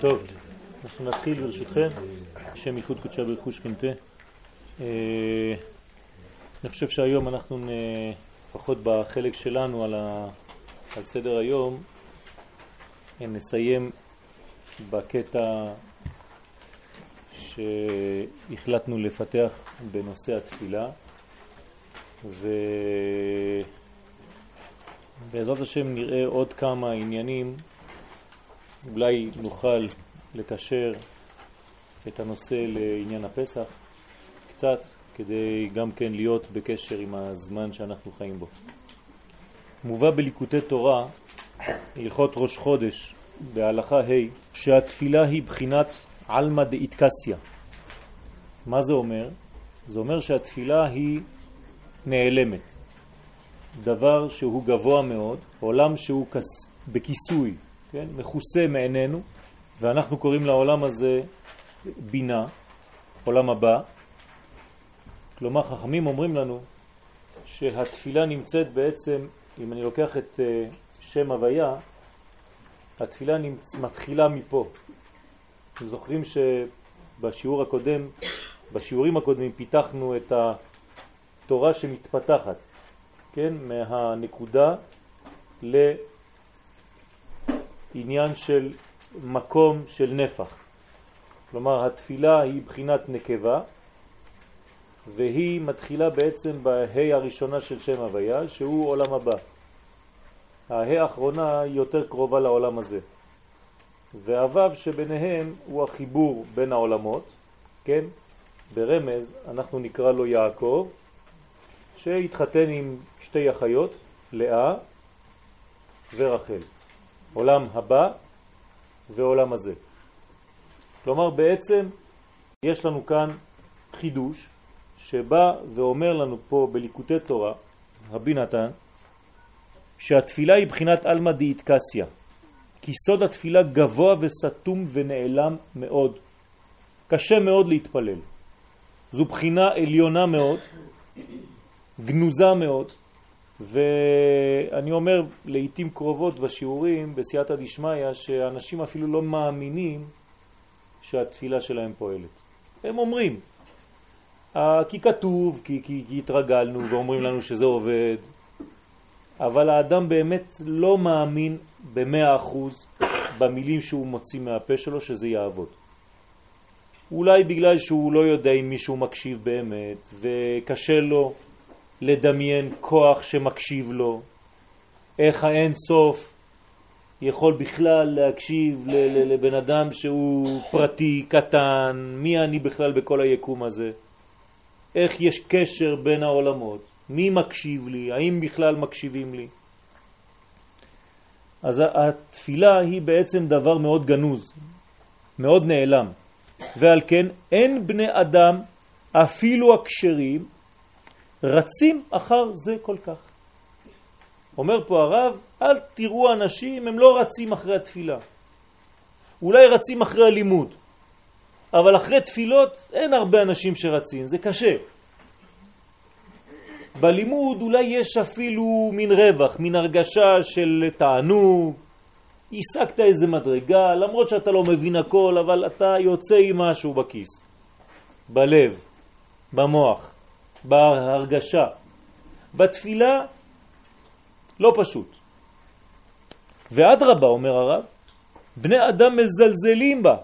טוב, אנחנו נתחיל ברשותכם, השם ייחוד קודשה ברכו שכינתה. אה, אני חושב שהיום אנחנו, לפחות בחלק שלנו על, ה, על סדר היום, נסיים בקטע שהחלטנו לפתח בנושא התפילה, ובעזרת השם נראה עוד כמה עניינים אולי נוכל לקשר את הנושא לעניין הפסח קצת, כדי גם כן להיות בקשר עם הזמן שאנחנו חיים בו. מובא בליקוטי תורה, הלכות ראש חודש, בהלכה ה', שהתפילה היא בחינת עלמא דאיטקסיה. מה זה אומר? זה אומר שהתפילה היא נעלמת. דבר שהוא גבוה מאוד, עולם שהוא בכיסוי, כן? מכוסה מעינינו, ואנחנו קוראים לעולם הזה בינה, עולם הבא. כלומר, חכמים אומרים לנו שהתפילה נמצאת בעצם, אם אני לוקח את אה, שם הוויה, התפילה נמצ... מתחילה מפה. אתם זוכרים שבשיעור הקודם, בשיעורים הקודמים פיתחנו את התורה שמתפתחת, כן? מהנקודה ל... עניין של מקום של נפח. כלומר, התפילה היא בחינת נקבה, והיא מתחילה בעצם בהי הראשונה של שם הוויה, שהוא עולם הבא. ההי האחרונה היא יותר קרובה לעולם הזה. והוו שביניהם הוא החיבור בין העולמות, כן? ברמז אנחנו נקרא לו יעקב, שהתחתן עם שתי אחיות, לאה ורחל. עולם הבא ועולם הזה. כלומר בעצם יש לנו כאן חידוש שבא ואומר לנו פה בליקוטי תורה, רבי נתן, שהתפילה היא בחינת אלמא דאיטקסיה, כי סוד התפילה גבוה וסתום ונעלם מאוד. קשה מאוד להתפלל. זו בחינה עליונה מאוד, גנוזה מאוד, ואני אומר לעתים קרובות בשיעורים, בסייעתא דשמיא, שאנשים אפילו לא מאמינים שהתפילה שלהם פועלת. הם אומרים, אה, כי כתוב, כי, כי, כי התרגלנו ואומרים לנו שזה עובד, אבל האדם באמת לא מאמין במאה אחוז במילים שהוא מוציא מהפה שלו שזה יעבוד. אולי בגלל שהוא לא יודע אם מישהו מקשיב באמת וקשה לו לדמיין כוח שמקשיב לו, איך האין סוף יכול בכלל להקשיב לבן אדם שהוא פרטי, קטן, מי אני בכלל בכל היקום הזה, איך יש קשר בין העולמות, מי מקשיב לי, האם בכלל מקשיבים לי. אז התפילה היא בעצם דבר מאוד גנוז, מאוד נעלם, ועל כן אין בני אדם, אפילו הכשרים, רצים אחר זה כל כך. אומר פה הרב, אל תראו אנשים, הם לא רצים אחרי התפילה. אולי רצים אחרי הלימוד, אבל אחרי תפילות אין הרבה אנשים שרצים, זה קשה. בלימוד אולי יש אפילו מין רווח, מין הרגשה של תענוג, השגת איזה מדרגה, למרות שאתה לא מבין הכל, אבל אתה יוצא עם משהו בכיס, בלב, במוח. בהרגשה. בתפילה לא פשוט. רבה, אומר הרב, בני אדם מזלזלים בה.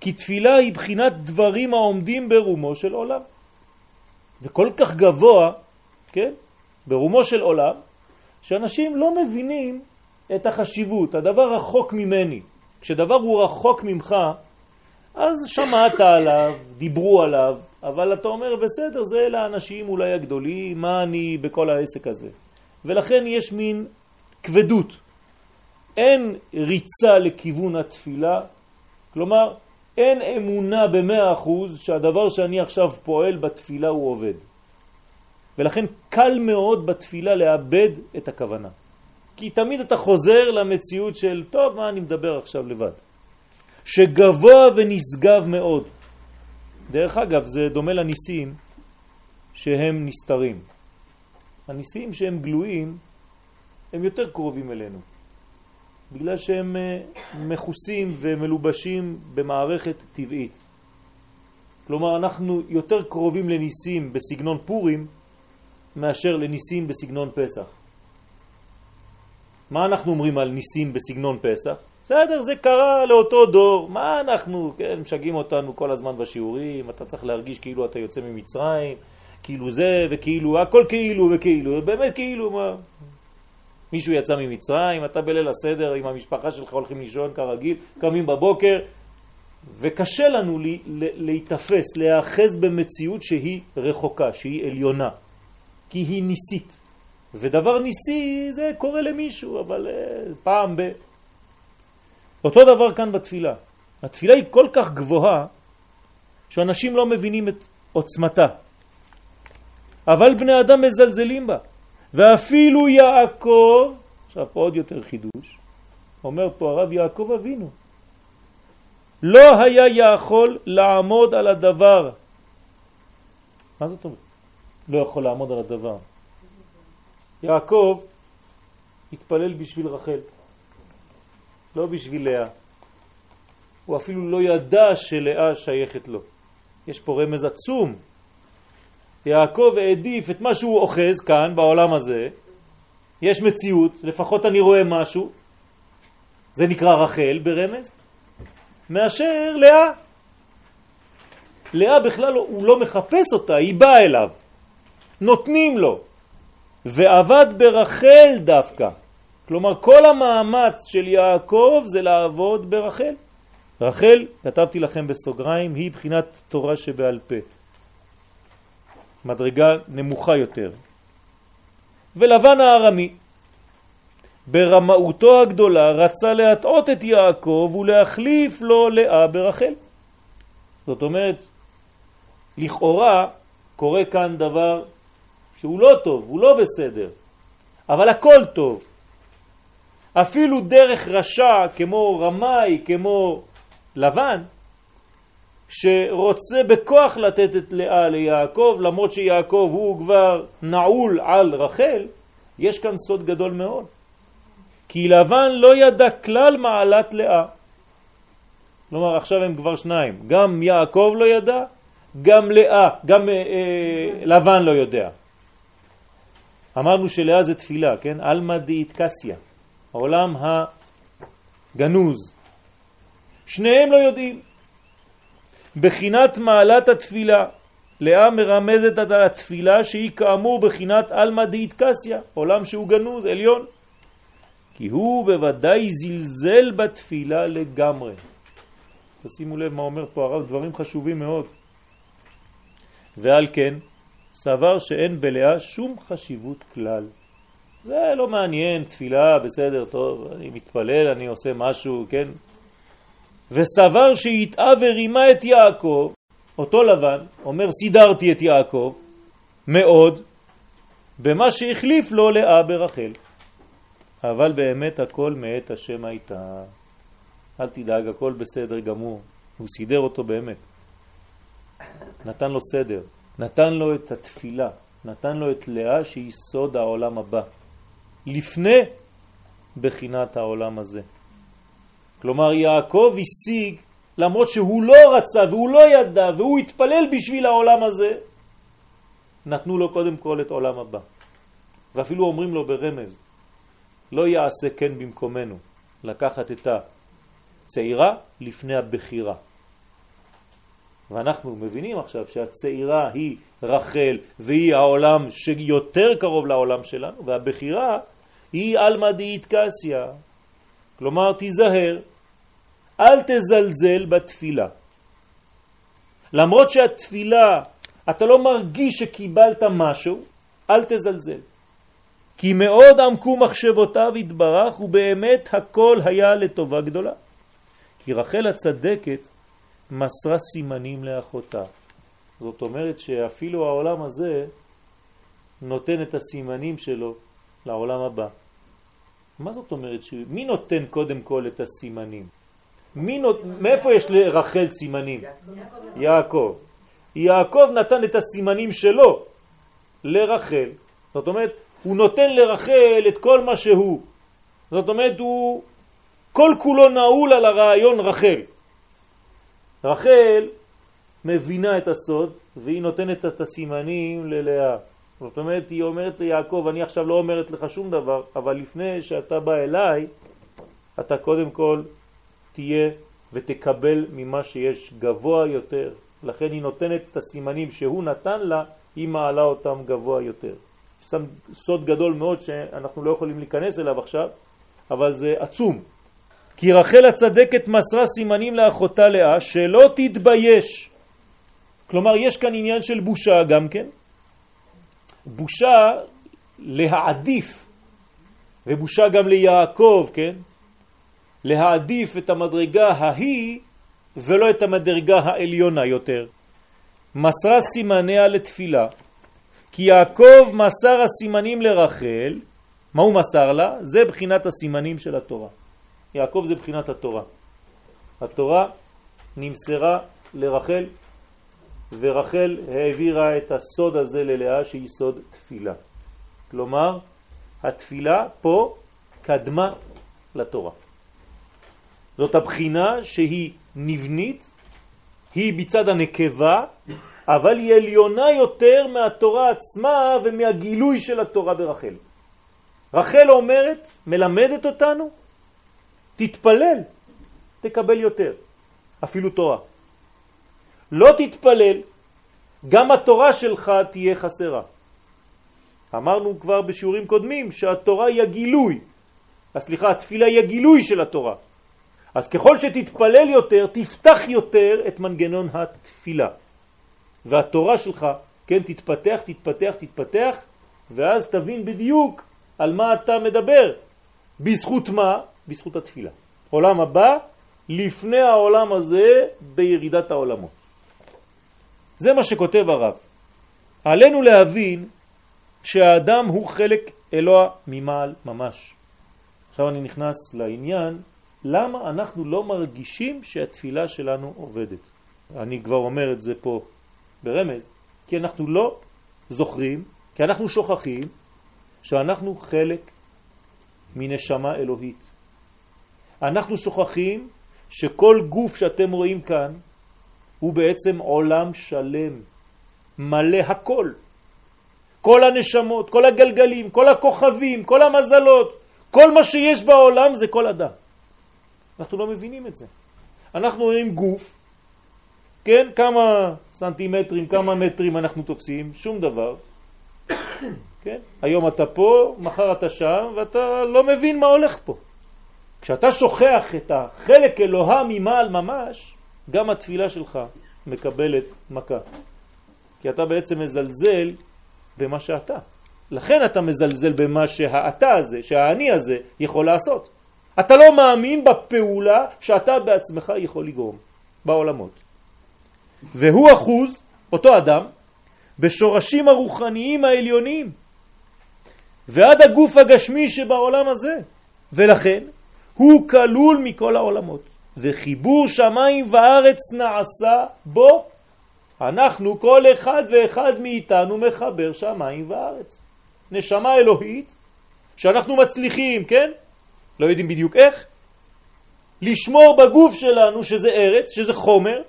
כי תפילה היא בחינת דברים העומדים ברומו של עולם. זה כל כך גבוה, כן, ברומו של עולם, שאנשים לא מבינים את החשיבות, הדבר רחוק ממני. כשדבר הוא רחוק ממך, אז שמעת עליו, דיברו עליו, אבל אתה אומר, בסדר, זה לאנשים אולי הגדולים, מה אני בכל העסק הזה? ולכן יש מין כבדות. אין ריצה לכיוון התפילה, כלומר, אין אמונה במאה אחוז שהדבר שאני עכשיו פועל בתפילה הוא עובד. ולכן קל מאוד בתפילה לאבד את הכוונה. כי תמיד אתה חוזר למציאות של, טוב, מה אני מדבר עכשיו לבד? שגבוה ונשגב מאוד. דרך אגב, זה דומה לניסים שהם נסתרים. הניסים שהם גלויים הם יותר קרובים אלינו. בגלל שהם אה, מכוסים ומלובשים במערכת טבעית. כלומר, אנחנו יותר קרובים לניסים בסגנון פורים מאשר לניסים בסגנון פסח. מה אנחנו אומרים על ניסים בסגנון פסח? בסדר, זה קרה לאותו דור, מה אנחנו, כן, משגעים אותנו כל הזמן בשיעורים, אתה צריך להרגיש כאילו אתה יוצא ממצרים, כאילו זה וכאילו, הכל כאילו וכאילו, באמת כאילו, מה? מישהו יצא ממצרים, אתה בליל הסדר עם המשפחה שלך הולכים לישון כרגיל, קמים בבוקר, וקשה לנו לי, להתאפס, להאחז במציאות שהיא רחוקה, שהיא עליונה, כי היא ניסית. ודבר ניסי זה קורה למישהו, אבל uh, פעם ב... אותו דבר כאן בתפילה. התפילה היא כל כך גבוהה, שאנשים לא מבינים את עוצמתה. אבל בני אדם מזלזלים בה. ואפילו יעקב, עכשיו פה עוד יותר חידוש, אומר פה הרב יעקב אבינו, לא היה יכול לעמוד על הדבר. מה זאת אומרת? לא יכול לעמוד על הדבר. יעקב התפלל בשביל רחל, לא בשביל לאה. הוא אפילו לא ידע שלאה שייכת לו. יש פה רמז עצום. יעקב העדיף את מה שהוא אוחז כאן בעולם הזה, יש מציאות, לפחות אני רואה משהו, זה נקרא רחל ברמז, מאשר לאה. לאה בכלל הוא לא מחפש אותה, היא באה אליו. נותנים לו. ועבד ברחל דווקא. כלומר, כל המאמץ של יעקב זה לעבוד ברחל. רחל, כתבתי לכם בסוגריים, היא בחינת תורה שבעל פה. מדרגה נמוכה יותר. ולבן הארמי, ברמאותו הגדולה, רצה להטעות את יעקב ולהחליף לו לאה ברחל. זאת אומרת, לכאורה קורה כאן דבר שהוא לא טוב, הוא לא בסדר, אבל הכל טוב. אפילו דרך רשע כמו רמאי, כמו לבן, שרוצה בכוח לתת את לאה ליעקב, למרות שיעקב הוא כבר נעול על רחל, יש כאן סוד גדול מאוד. כי לבן לא ידע כלל מעלת לאה. כלומר, עכשיו הם כבר שניים. גם יעקב לא ידע, גם לאה, גם אה, אה, לבן לא יודע. אמרנו שלאה זה תפילה, כן? אלמא דאיטקסיה, העולם הגנוז. שניהם לא יודעים. בחינת מעלת התפילה, לאה מרמזת על התפילה שהיא כאמור בחינת אלמא דאיטקסיה, עולם שהוא גנוז, עליון. כי הוא בוודאי זלזל בתפילה לגמרי. תשימו לב מה אומר פה הרב, דברים חשובים מאוד. ועל כן, סבר שאין בלאה שום חשיבות כלל. זה לא מעניין, תפילה, בסדר, טוב, אני מתפלל, אני עושה משהו, כן? וסבר שהטעה ורימה את יעקב, אותו לבן, אומר סידרתי את יעקב, מאוד, במה שהחליף לו לאה ברחל. אבל באמת הכל מאת השם הייתה. אל תדאג, הכל בסדר גמור. הוא סידר אותו באמת. נתן לו סדר. נתן לו את התפילה, נתן לו את לאה שהיא סוד העולם הבא, לפני בחינת העולם הזה. כלומר יעקב השיג, למרות שהוא לא רצה והוא לא ידע והוא התפלל בשביל העולם הזה, נתנו לו קודם כל את עולם הבא. ואפילו אומרים לו ברמז, לא יעשה כן במקומנו, לקחת את הצעירה לפני הבחירה. ואנחנו מבינים עכשיו שהצעירה היא רחל והיא העולם שיותר קרוב לעולם שלנו, והבחירה היא אלמא דאיטקסיה. כלומר, תיזהר, אל תזלזל בתפילה. למרות שהתפילה, אתה לא מרגיש שקיבלת משהו, אל תזלזל. כי מאוד עמקו מחשבותיו התברך, ובאמת הכל היה לטובה גדולה. כי רחל הצדקת מסרה סימנים לאחותה. זאת אומרת שאפילו העולם הזה נותן את הסימנים שלו לעולם הבא. מה זאת אומרת? מי נותן קודם כל את הסימנים? מי נות... מאיפה יש לרחל סימנים? יעקב. יעקב נתן את הסימנים שלו לרחל. זאת אומרת, הוא נותן לרחל את כל מה שהוא. זאת אומרת, הוא כל כולו נעול על הרעיון רחל. רחל מבינה את הסוד והיא נותנת את הסימנים ללאה. זאת אומרת, היא אומרת ליעקב, אני עכשיו לא אומרת לך שום דבר, אבל לפני שאתה בא אליי, אתה קודם כל תהיה ותקבל ממה שיש גבוה יותר. לכן היא נותנת את הסימנים שהוא נתן לה, היא מעלה אותם גבוה יותר. שם סוד גדול מאוד שאנחנו לא יכולים להיכנס אליו עכשיו, אבל זה עצום. כי רחל הצדקת מסרה סימנים לאחותה לאה שלא תתבייש. כלומר, יש כאן עניין של בושה גם כן. בושה להעדיף, ובושה גם ליעקב, כן? להעדיף את המדרגה ההיא ולא את המדרגה העליונה יותר. מסרה סימניה לתפילה, כי יעקב מסר הסימנים לרחל, מה הוא מסר לה? זה בחינת הסימנים של התורה. יעקב זה בחינת התורה. התורה נמסרה לרחל, ורחל העבירה את הסוד הזה ללאה שהיא סוד תפילה. כלומר, התפילה פה קדמה לתורה. זאת הבחינה שהיא נבנית, היא בצד הנקבה, אבל היא עליונה יותר מהתורה עצמה ומהגילוי של התורה ברחל. רחל אומרת, מלמדת אותנו, תתפלל, תקבל יותר, אפילו תורה. לא תתפלל, גם התורה שלך תהיה חסרה. אמרנו כבר בשיעורים קודמים שהתורה היא הגילוי, סליחה, התפילה היא הגילוי של התורה. אז ככל שתתפלל יותר, תפתח יותר את מנגנון התפילה. והתורה שלך, כן, תתפתח, תתפתח, תתפתח, ואז תבין בדיוק על מה אתה מדבר. בזכות מה? בזכות התפילה. עולם הבא לפני העולם הזה בירידת העולמות. זה מה שכותב הרב. עלינו להבין שהאדם הוא חלק אלוה ממעל ממש. עכשיו אני נכנס לעניין למה אנחנו לא מרגישים שהתפילה שלנו עובדת. אני כבר אומר את זה פה ברמז, כי אנחנו לא זוכרים, כי אנחנו שוכחים שאנחנו חלק מנשמה אלוהית. אנחנו שוכחים שכל גוף שאתם רואים כאן הוא בעצם עולם שלם, מלא הכל. כל הנשמות, כל הגלגלים, כל הכוכבים, כל המזלות, כל מה שיש בעולם זה כל אדם. אנחנו לא מבינים את זה. אנחנו רואים גוף, כן, כמה סנטימטרים, כמה מטרים אנחנו תופסים, שום דבר. כן? היום אתה פה, מחר אתה שם, ואתה לא מבין מה הולך פה. כשאתה שוכח את החלק אלוהה ממעל ממש, גם התפילה שלך מקבלת מכה. כי אתה בעצם מזלזל במה שאתה. לכן אתה מזלזל במה שהאתה הזה, שהאני הזה, יכול לעשות. אתה לא מאמין בפעולה שאתה בעצמך יכול לגרום בעולמות. והוא אחוז, אותו אדם, בשורשים הרוחניים העליונים ועד הגוף הגשמי שבעולם הזה, ולכן הוא כלול מכל העולמות, וחיבור שמיים וארץ נעשה בו. אנחנו, כל אחד ואחד מאיתנו מחבר שמיים וארץ. נשמה אלוהית שאנחנו מצליחים, כן? לא יודעים בדיוק איך, לשמור בגוף שלנו שזה ארץ, שזה חומר,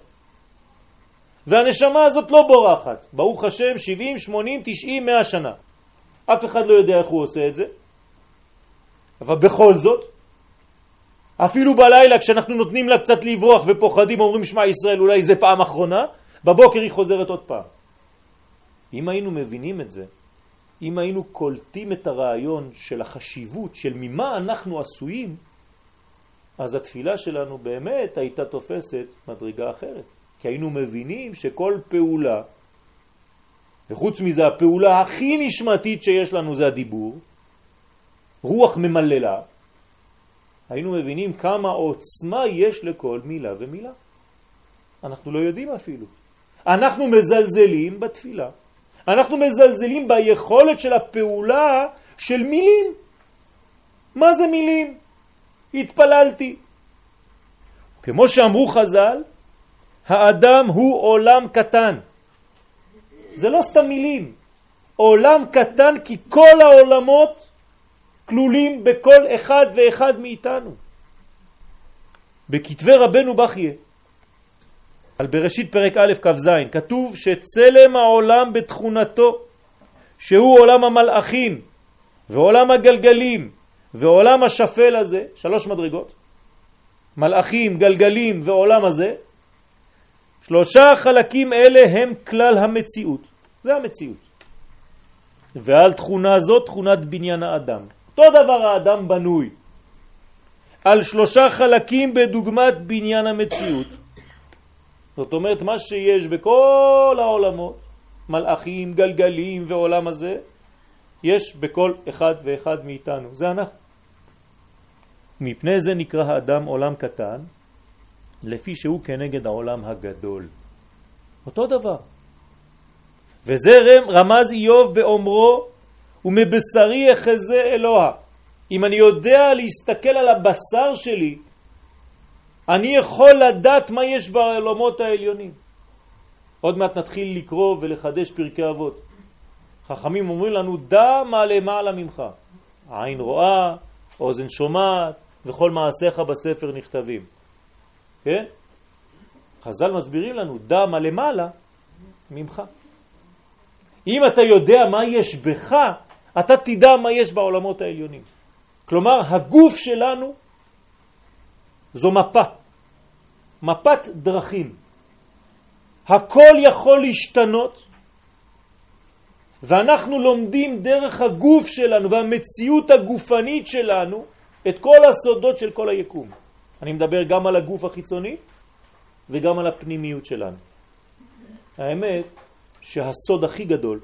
והנשמה הזאת לא בורחת. ברוך השם, 70, 80, 90, 100 שנה. אף אחד לא יודע איך הוא עושה את זה, אבל בכל זאת, אפילו בלילה כשאנחנו נותנים לה קצת לברוח ופוחדים, אומרים שמע ישראל אולי זה פעם אחרונה, בבוקר היא חוזרת עוד פעם. אם היינו מבינים את זה, אם היינו קולטים את הרעיון של החשיבות של ממה אנחנו עשויים, אז התפילה שלנו באמת הייתה תופסת מדרגה אחרת. כי היינו מבינים שכל פעולה, וחוץ מזה הפעולה הכי נשמתית שיש לנו זה הדיבור, רוח ממללה, היינו מבינים כמה עוצמה יש לכל מילה ומילה. אנחנו לא יודעים אפילו. אנחנו מזלזלים בתפילה. אנחנו מזלזלים ביכולת של הפעולה של מילים. מה זה מילים? התפללתי. כמו שאמרו חז"ל, האדם הוא עולם קטן. זה לא סתם מילים. עולם קטן כי כל העולמות כלולים בכל אחד ואחד מאיתנו. בכתבי רבנו בחיה, על בראשית פרק א' כ"ז, כתוב שצלם העולם בתכונתו, שהוא עולם המלאכים ועולם הגלגלים ועולם השפל הזה, שלוש מדרגות, מלאכים, גלגלים ועולם הזה, שלושה חלקים אלה הם כלל המציאות. זה המציאות. ועל תכונה זאת תכונת בניין האדם. אותו דבר האדם בנוי. על שלושה חלקים בדוגמת בניין המציאות. זאת אומרת, מה שיש בכל העולמות, מלאכים, גלגלים ועולם הזה, יש בכל אחד ואחד מאיתנו. זה אנחנו. מפני זה נקרא האדם עולם קטן, לפי שהוא כנגד העולם הגדול. אותו דבר. וזה רמז איוב באומרו, ומבשרי אחזה אלוה. אם אני יודע להסתכל על הבשר שלי, אני יכול לדעת מה יש בעולמות העליונים. עוד מעט נתחיל לקרוא ולחדש פרקי אבות. חכמים אומרים לנו, דע מה למעלה ממך. עין רואה, אוזן שומעת, וכל מעשיך בספר נכתבים. כן? חז"ל מסבירים לנו, דע מה למעלה ממך. אם אתה יודע מה יש בך, אתה תדע מה יש בעולמות העליונים. כלומר, הגוף שלנו זו מפה, מפת דרכים. הכל יכול להשתנות, ואנחנו לומדים דרך הגוף שלנו והמציאות הגופנית שלנו את כל הסודות של כל היקום. אני מדבר גם על הגוף החיצוני וגם על הפנימיות שלנו. האמת שהסוד הכי גדול,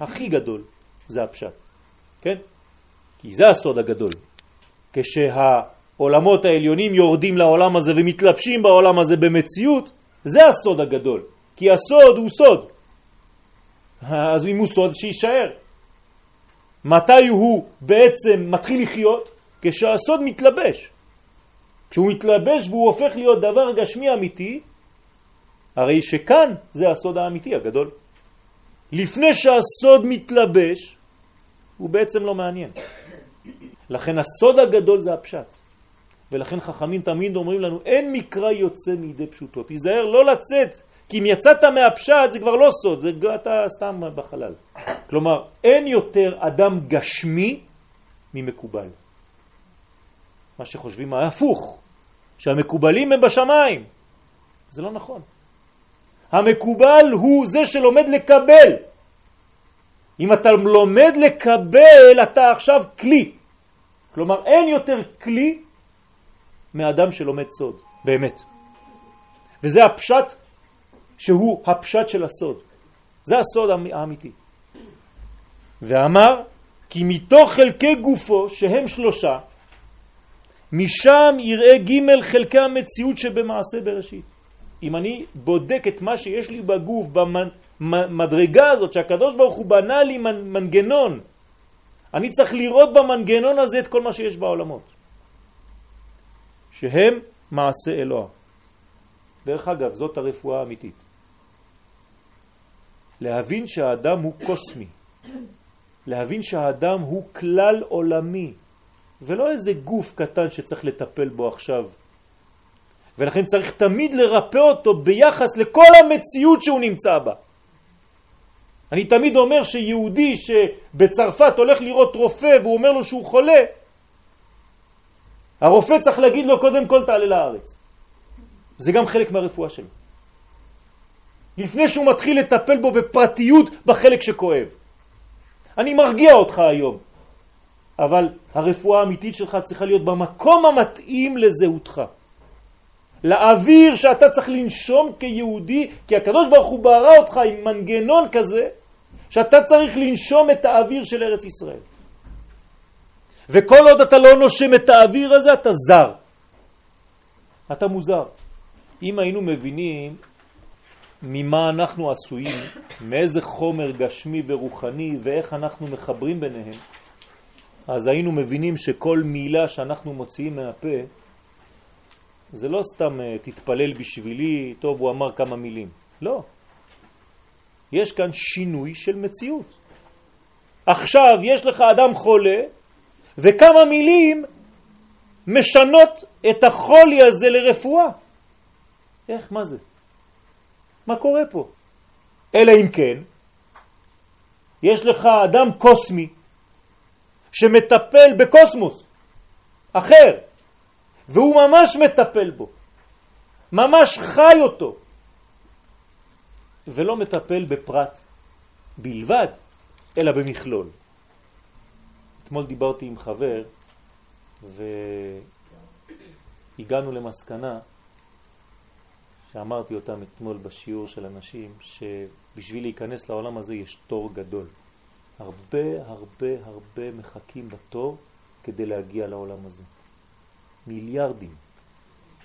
הכי גדול, זה הפשט. כן? כי זה הסוד הגדול. כשהעולמות העליונים יורדים לעולם הזה ומתלבשים בעולם הזה במציאות, זה הסוד הגדול. כי הסוד הוא סוד. אז אם הוא סוד, שישאר. מתי הוא בעצם מתחיל לחיות? כשהסוד מתלבש. כשהוא מתלבש והוא הופך להיות דבר גשמי אמיתי, הרי שכאן זה הסוד האמיתי הגדול. לפני שהסוד מתלבש, הוא בעצם לא מעניין. לכן הסוד הגדול זה הפשט. ולכן חכמים תמיד אומרים לנו, אין מקרא יוצא מידי פשוטו. תיזהר לא לצאת, כי אם יצאת מהפשט זה כבר לא סוד, זה אתה סתם בחלל. כלומר, אין יותר אדם גשמי ממקובל. מה שחושבים ההפוך, שהמקובלים הם בשמיים. זה לא נכון. המקובל הוא זה שלומד לקבל. אם אתה לומד לקבל, אתה עכשיו כלי. כלומר, אין יותר כלי מאדם שלומד סוד, באמת. וזה הפשט שהוא הפשט של הסוד. זה הסוד האמיתי. ואמר, כי מתוך חלקי גופו, שהם שלושה, משם יראה ג' חלקי המציאות שבמעשה בראשית. אם אני בודק את מה שיש לי בגוף, במדרגה הזאת שהקדוש ברוך הוא בנה לי מנגנון, אני צריך לראות במנגנון הזה את כל מה שיש בעולמות, שהם מעשה אלוה. דרך אגב, זאת הרפואה האמיתית. להבין שהאדם הוא קוסמי, להבין שהאדם הוא כלל עולמי, ולא איזה גוף קטן שצריך לטפל בו עכשיו. ולכן צריך תמיד לרפא אותו ביחס לכל המציאות שהוא נמצא בה. אני תמיד אומר שיהודי שבצרפת הולך לראות רופא והוא אומר לו שהוא חולה, הרופא צריך להגיד לו קודם כל תעלה לארץ. זה גם חלק מהרפואה שלו. לפני שהוא מתחיל לטפל בו בפרטיות בחלק שכואב. אני מרגיע אותך היום. אבל הרפואה האמיתית שלך צריכה להיות במקום המתאים לזהותך. לאוויר שאתה צריך לנשום כיהודי, כי הקדוש ברוך הוא ברא אותך עם מנגנון כזה, שאתה צריך לנשום את האוויר של ארץ ישראל. וכל עוד אתה לא נושם את האוויר הזה, אתה זר. אתה מוזר. אם היינו מבינים ממה אנחנו עשויים, מאיזה חומר גשמי ורוחני ואיך אנחנו מחברים ביניהם, אז היינו מבינים שכל מילה שאנחנו מוציאים מהפה, זה לא סתם אה, תתפלל בשבילי, טוב, הוא אמר כמה מילים. לא. יש כאן שינוי של מציאות. עכשיו יש לך אדם חולה, וכמה מילים משנות את החולי הזה לרפואה. איך? מה זה? מה קורה פה? אלא אם כן, יש לך אדם קוסמי שמטפל בקוסמוס אחר, והוא ממש מטפל בו, ממש חי אותו, ולא מטפל בפרט בלבד, אלא במכלול. אתמול דיברתי עם חבר והגענו למסקנה שאמרתי אותם אתמול בשיעור של אנשים, שבשביל להיכנס לעולם הזה יש תור גדול. הרבה הרבה הרבה מחכים בתור כדי להגיע לעולם הזה. מיליארדים.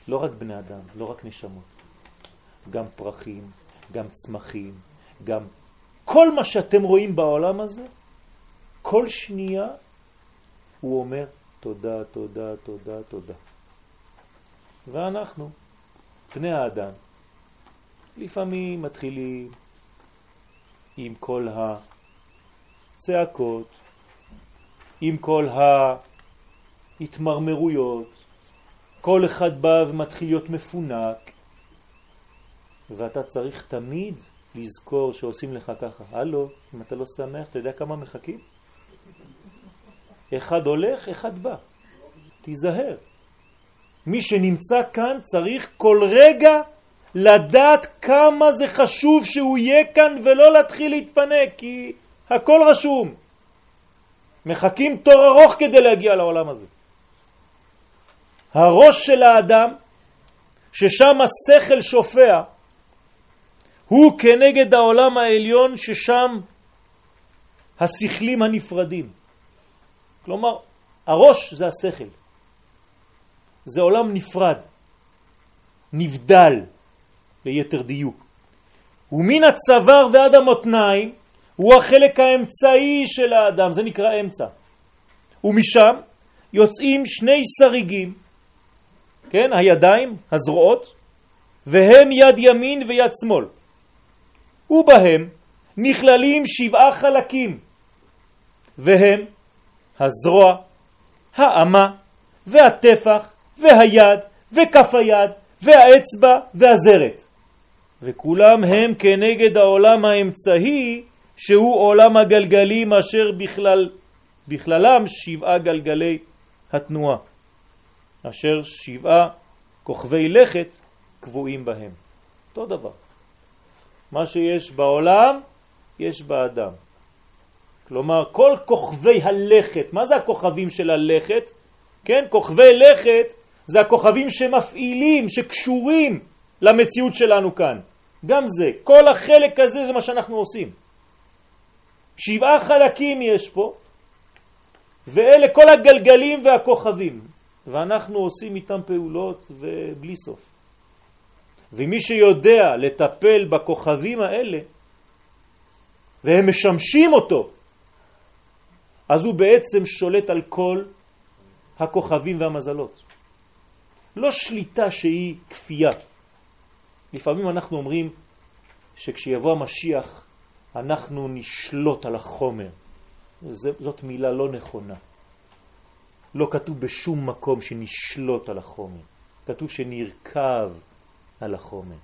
לא רק בני אדם, לא רק נשמות. גם פרחים, גם צמחים, גם כל מה שאתם רואים בעולם הזה, כל שנייה הוא אומר תודה, תודה, תודה, תודה. ואנחנו, בני האדם, לפעמים מתחילים עם כל הצעקות, עם כל ההתמרמרויות, כל אחד בא ומתחיל להיות מפונק, ואתה צריך תמיד לזכור שעושים לך ככה. הלו, אם אתה לא שמח, אתה יודע כמה מחכים? אחד הולך, אחד בא. תיזהר. מי שנמצא כאן צריך כל רגע לדעת כמה זה חשוב שהוא יהיה כאן ולא להתחיל להתפנק, כי הכל רשום. מחכים תור ארוך כדי להגיע לעולם הזה. הראש של האדם, ששם השכל שופע, הוא כנגד העולם העליון ששם השכלים הנפרדים. כלומר, הראש זה השכל. זה עולם נפרד, נבדל ליתר דיוק. ומן הצוואר ועד המותניים הוא החלק האמצעי של האדם, זה נקרא אמצע. ומשם יוצאים שני שריגים, כן, הידיים, הזרועות, והם יד ימין ויד שמאל. ובהם נכללים שבעה חלקים, והם הזרוע, האמה והטפח והיד וכף היד והאצבע והזרת. וכולם הם כנגד העולם האמצעי שהוא עולם הגלגלים אשר בכלל, בכללם שבעה גלגלי התנועה, אשר שבעה כוכבי לכת קבועים בהם. אותו דבר. מה שיש בעולם, יש באדם. כלומר, כל כוכבי הלכת, מה זה הכוכבים של הלכת? כן, כוכבי לכת זה הכוכבים שמפעילים, שקשורים למציאות שלנו כאן. גם זה, כל החלק הזה זה מה שאנחנו עושים. שבעה חלקים יש פה, ואלה כל הגלגלים והכוכבים, ואנחנו עושים איתם פעולות ובלי סוף. ומי שיודע לטפל בכוכבים האלה, והם משמשים אותו, אז הוא בעצם שולט על כל הכוכבים והמזלות. לא שליטה שהיא כפייה. לפעמים אנחנו אומרים שכשיבוא המשיח אנחנו נשלוט על החומר. זאת מילה לא נכונה. לא כתוב בשום מקום שנשלוט על החומר. כתוב שנרכב על החומר.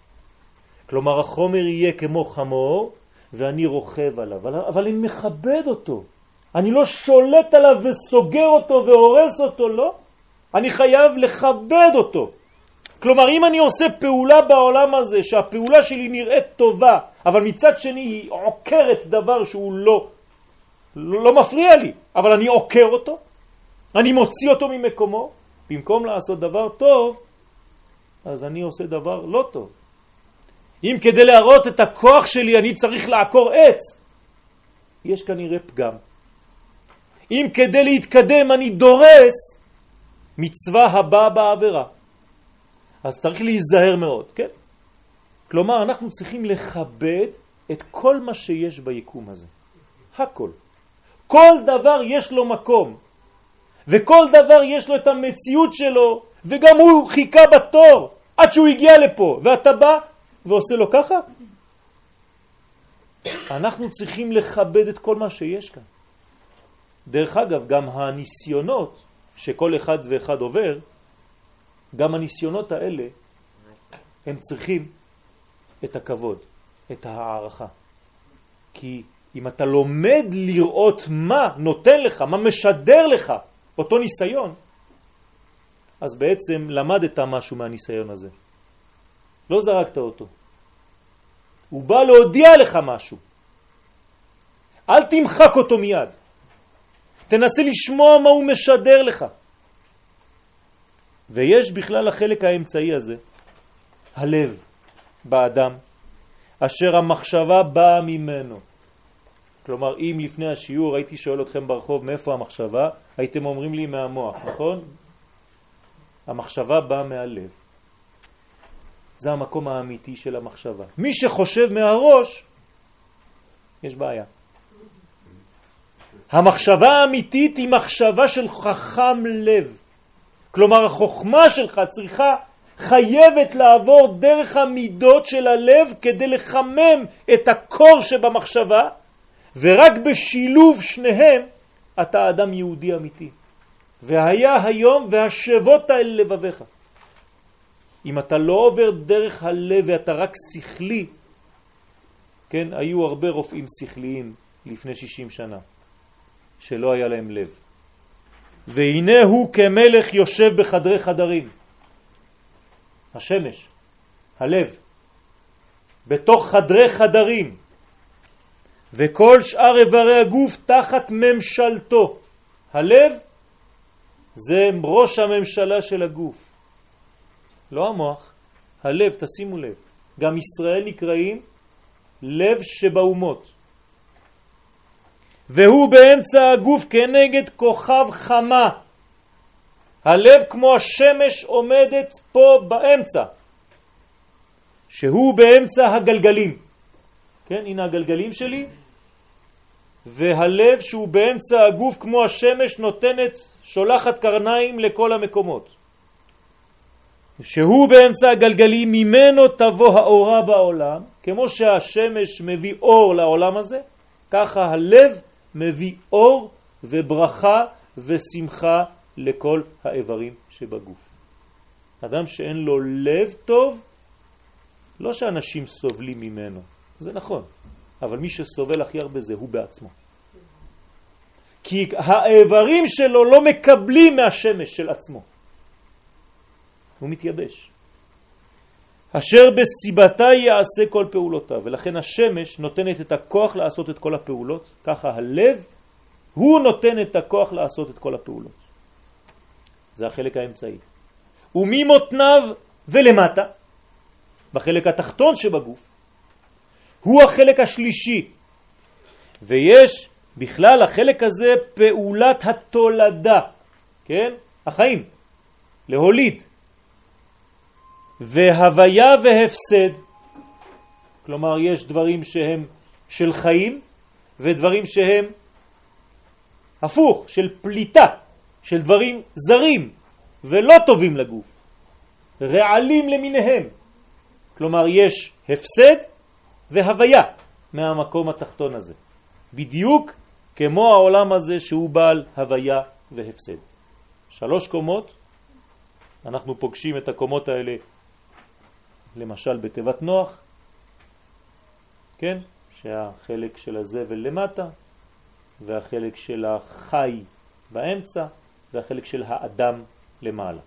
כלומר החומר יהיה כמו חמור ואני רוכב עליו, אבל אני מכבד אותו. אני לא שולט עליו וסוגר אותו והורס אותו, לא. אני חייב לכבד אותו. כלומר, אם אני עושה פעולה בעולם הזה, שהפעולה שלי נראית טובה, אבל מצד שני היא עוקרת דבר שהוא לא, לא, לא מפריע לי, אבל אני עוקר אותו, אני מוציא אותו ממקומו, במקום לעשות דבר טוב, אז אני עושה דבר לא טוב. אם כדי להראות את הכוח שלי אני צריך לעקור עץ, יש כנראה פגם. אם כדי להתקדם אני דורס, מצווה הבאה בעבירה. אז צריך להיזהר מאוד, כן? כלומר, אנחנו צריכים לכבד את כל מה שיש ביקום הזה. הכל. כל דבר יש לו מקום, וכל דבר יש לו את המציאות שלו, וגם הוא חיכה בתור עד שהוא הגיע לפה, ואתה בא ועושה לו ככה? אנחנו צריכים לכבד את כל מה שיש כאן. דרך אגב, גם הניסיונות שכל אחד ואחד עובר, גם הניסיונות האלה, הם צריכים את הכבוד, את הערכה. כי אם אתה לומד לראות מה נותן לך, מה משדר לך אותו ניסיון, אז בעצם למדת משהו מהניסיון הזה. לא זרקת אותו. הוא בא להודיע לך משהו. אל תמחק אותו מיד. תנסה לשמוע מה הוא משדר לך. ויש בכלל החלק האמצעי הזה, הלב באדם, אשר המחשבה באה ממנו. כלומר, אם לפני השיעור הייתי שואל אתכם ברחוב מאיפה המחשבה, הייתם אומרים לי מהמוח, נכון? המחשבה באה מהלב. זה המקום האמיתי של המחשבה. מי שחושב מהראש, יש בעיה. המחשבה האמיתית היא מחשבה של חכם לב. כלומר, החוכמה שלך צריכה, חייבת לעבור דרך המידות של הלב כדי לחמם את הקור שבמחשבה, ורק בשילוב שניהם אתה אדם יהודי אמיתי. והיה היום והשבות אל לבביך. אם אתה לא עובר דרך הלב ואתה רק שכלי, כן, היו הרבה רופאים שכליים לפני 60 שנה, שלא היה להם לב. והנה הוא כמלך יושב בחדרי חדרים. השמש, הלב, בתוך חדרי חדרים, וכל שאר איברי הגוף תחת ממשלתו. הלב זה ראש הממשלה של הגוף. לא המוח, הלב, תשימו לב. גם ישראל נקראים לב שבאומות. והוא באמצע הגוף כנגד כוכב חמה. הלב כמו השמש עומדת פה באמצע, שהוא באמצע הגלגלים. כן, הנה הגלגלים שלי, והלב שהוא באמצע הגוף כמו השמש נותנת, שולחת קרניים לכל המקומות. שהוא באמצע הגלגלים, ממנו תבוא האורה בעולם, כמו שהשמש מביא אור לעולם הזה, ככה הלב מביא אור וברכה ושמחה לכל האיברים שבגוף. אדם שאין לו לב טוב, לא שאנשים סובלים ממנו, זה נכון, אבל מי שסובל הכי הרבה זה הוא בעצמו. כי האיברים שלו לא מקבלים מהשמש של עצמו. הוא מתייבש. אשר בסיבתה יעשה כל פעולותיו, ולכן השמש נותנת את הכוח לעשות את כל הפעולות, ככה הלב, הוא נותן את הכוח לעשות את כל הפעולות. זה החלק האמצעי. וממותניו ולמטה, בחלק התחתון שבגוף, הוא החלק השלישי, ויש בכלל החלק הזה פעולת התולדה, כן? החיים, להוליד. והוויה והפסד, כלומר יש דברים שהם של חיים ודברים שהם הפוך, של פליטה, של דברים זרים ולא טובים לגוף, רעלים למיניהם. כלומר יש הפסד והוויה מהמקום התחתון הזה, בדיוק כמו העולם הזה שהוא בעל הוויה והפסד. שלוש קומות, אנחנו פוגשים את הקומות האלה למשל בתיבת נוח, כן? שהחלק של הזבל למטה, והחלק של החי באמצע, והחלק של האדם למעלה.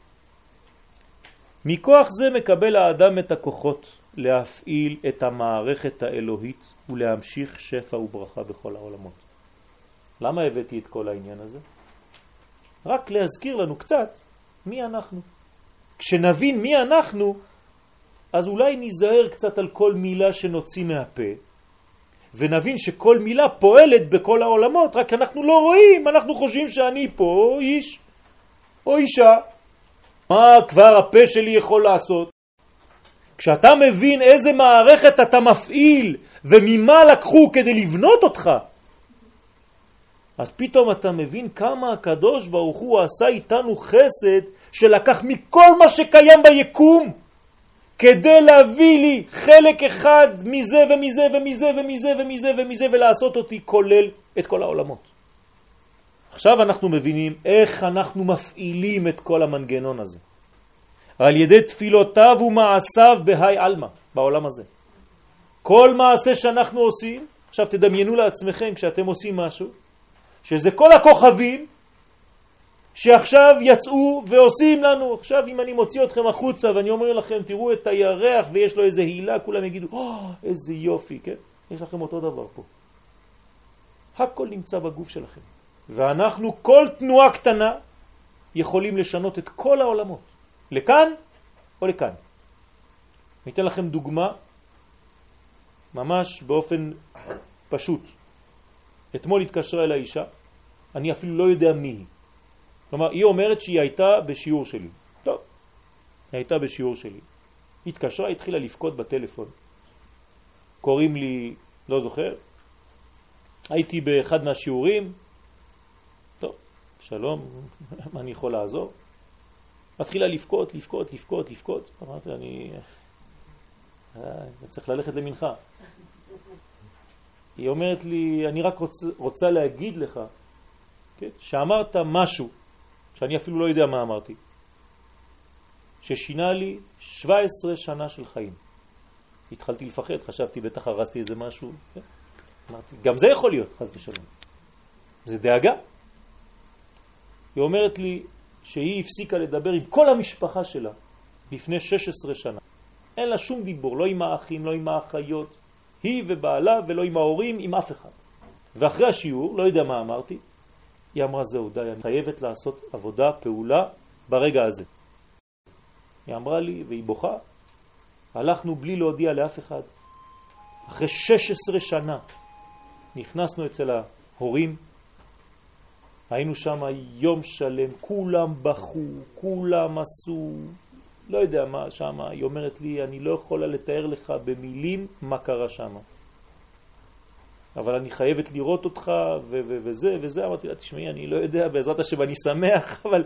מכוח זה מקבל האדם את הכוחות להפעיל את המערכת האלוהית ולהמשיך שפע וברכה בכל העולמות. למה הבאתי את כל העניין הזה? רק להזכיר לנו קצת מי אנחנו. כשנבין מי אנחנו, אז אולי ניזהר קצת על כל מילה שנוציא מהפה, ונבין שכל מילה פועלת בכל העולמות, רק אנחנו לא רואים, אנחנו חושבים שאני פה איש או אישה. מה כבר הפה שלי יכול לעשות? כשאתה מבין איזה מערכת אתה מפעיל וממה לקחו כדי לבנות אותך, אז פתאום אתה מבין כמה הקדוש ברוך הוא עשה איתנו חסד שלקח מכל מה שקיים ביקום כדי להביא לי חלק אחד מזה ומזה ומזה ומזה ומזה ומזה ולעשות אותי כולל את כל העולמות. עכשיו אנחנו מבינים איך אנחנו מפעילים את כל המנגנון הזה. על ידי תפילותיו ומעשיו בהי אלמה, בעולם הזה. כל מעשה שאנחנו עושים, עכשיו תדמיינו לעצמכם כשאתם עושים משהו, שזה כל הכוכבים שעכשיו יצאו ועושים לנו. עכשיו אם אני מוציא אתכם החוצה ואני אומר לכם, תראו את הירח ויש לו איזה הילה, כולם יגידו, oh, איזה יופי, כן? יש לכם אותו דבר פה. הכל נמצא בגוף שלכם. ואנחנו, כל תנועה קטנה, יכולים לשנות את כל העולמות. לכאן או לכאן. אני אתן לכם דוגמה ממש באופן פשוט. אתמול התקשרה אל האישה, אני אפילו לא יודע מי היא. כלומר, היא אומרת שהיא הייתה בשיעור שלי. טוב, היא הייתה בשיעור שלי. התקשרה, התחילה לפקוד בטלפון. קוראים לי, לא זוכר, הייתי באחד מהשיעורים, טוב, שלום, מה אני יכול לעזור? מתחילה לבכות, לבכות, לבכות, לבכות. אמרתי, אני... אני אה, צריך ללכת למנחה. היא אומרת לי, אני רק רוצה, רוצה להגיד לך כן, שאמרת משהו, שאני אפילו לא יודע מה אמרתי, ששינה לי 17 שנה של חיים. התחלתי לפחד, חשבתי בטח הרסתי איזה משהו. כן? אמרתי, גם זה יכול להיות, חס ושלום. זה דאגה. היא אומרת לי שהיא הפסיקה לדבר עם כל המשפחה שלה לפני 16 שנה. אין לה שום דיבור, לא עם האחים, לא עם האחיות, היא ובעלה ולא עם ההורים, עם אף אחד. ואחרי השיעור, לא יודע מה אמרתי, היא אמרה זהו די, אני חייבת לעשות עבודה, פעולה, ברגע הזה. היא אמרה לי, והיא בוכה, הלכנו בלי להודיע לאף אחד. אחרי 16 שנה נכנסנו אצל ההורים, היינו שם יום שלם, כולם בכו, כולם עשו, לא יודע מה שם, היא אומרת לי, אני לא יכולה לתאר לך במילים מה קרה שם. אבל אני חייבת לראות אותך וזה וזה. אמרתי לה, תשמעי, אני לא יודע, בעזרת השם אני שמח, אבל...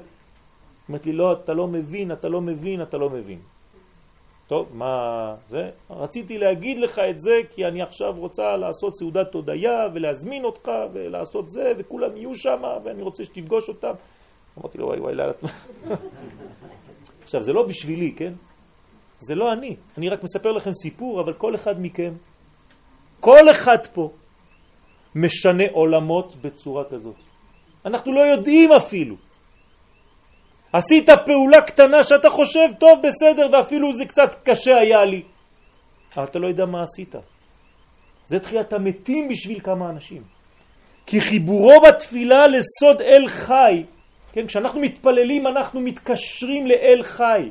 אמרתי לי, לא, אתה לא מבין, אתה לא מבין, אתה לא מבין. טוב, מה זה? רציתי להגיד לך את זה כי אני עכשיו רוצה לעשות סעודת תודיה ולהזמין אותך ולעשות זה וכולם יהיו שם ואני רוצה שתפגוש אותם. אמרתי לו, וואי וואי, לאט. עכשיו, זה לא בשבילי, כן? זה לא אני. אני רק מספר לכם סיפור, אבל כל אחד מכם, כל אחד פה, משנה עולמות בצורה כזאת. אנחנו לא יודעים אפילו. עשית פעולה קטנה שאתה חושב, טוב, בסדר, ואפילו זה קצת קשה היה לי. אתה לא יודע מה עשית. זה תחיית המתים בשביל כמה אנשים. כי חיבורו בתפילה לסוד אל חי, כן, כשאנחנו מתפללים אנחנו מתקשרים לאל חי,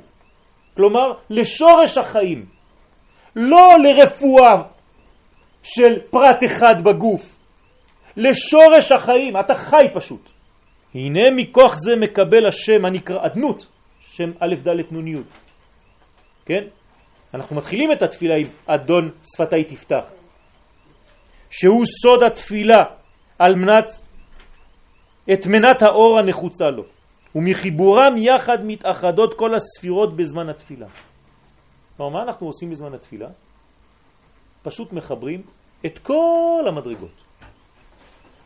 כלומר לשורש החיים, לא לרפואה של פרט אחד בגוף, לשורש החיים, אתה חי פשוט. הנה מכוח זה מקבל השם הנקרא אדנות, שם א' ד' נ' י'. כן? אנחנו מתחילים את התפילה עם אדון שפתי תפתח, שהוא סוד התפילה על מנת, את מנת האור הנחוצה לו, ומחיבורם יחד מתאחדות כל הספירות בזמן התפילה. כלומר, מה אנחנו עושים בזמן התפילה? פשוט מחברים את כל המדרגות.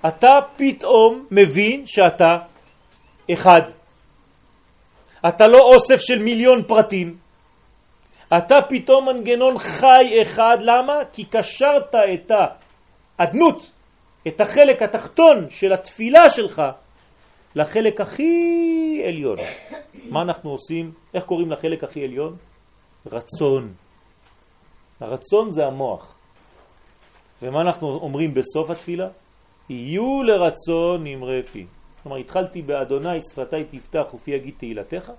אתה פתאום מבין שאתה אחד. אתה לא אוסף של מיליון פרטים. אתה פתאום מנגנון חי אחד. למה? כי קשרת את האדנות, את החלק התחתון של התפילה שלך, לחלק הכי עליון. מה אנחנו עושים? איך קוראים לחלק הכי עליון? רצון. הרצון זה המוח. ומה אנחנו אומרים בסוף התפילה? יהיו לרצון נמרי פי. כלומר, התחלתי באדוני שפתי תפתח ופי יגיד תהילתך,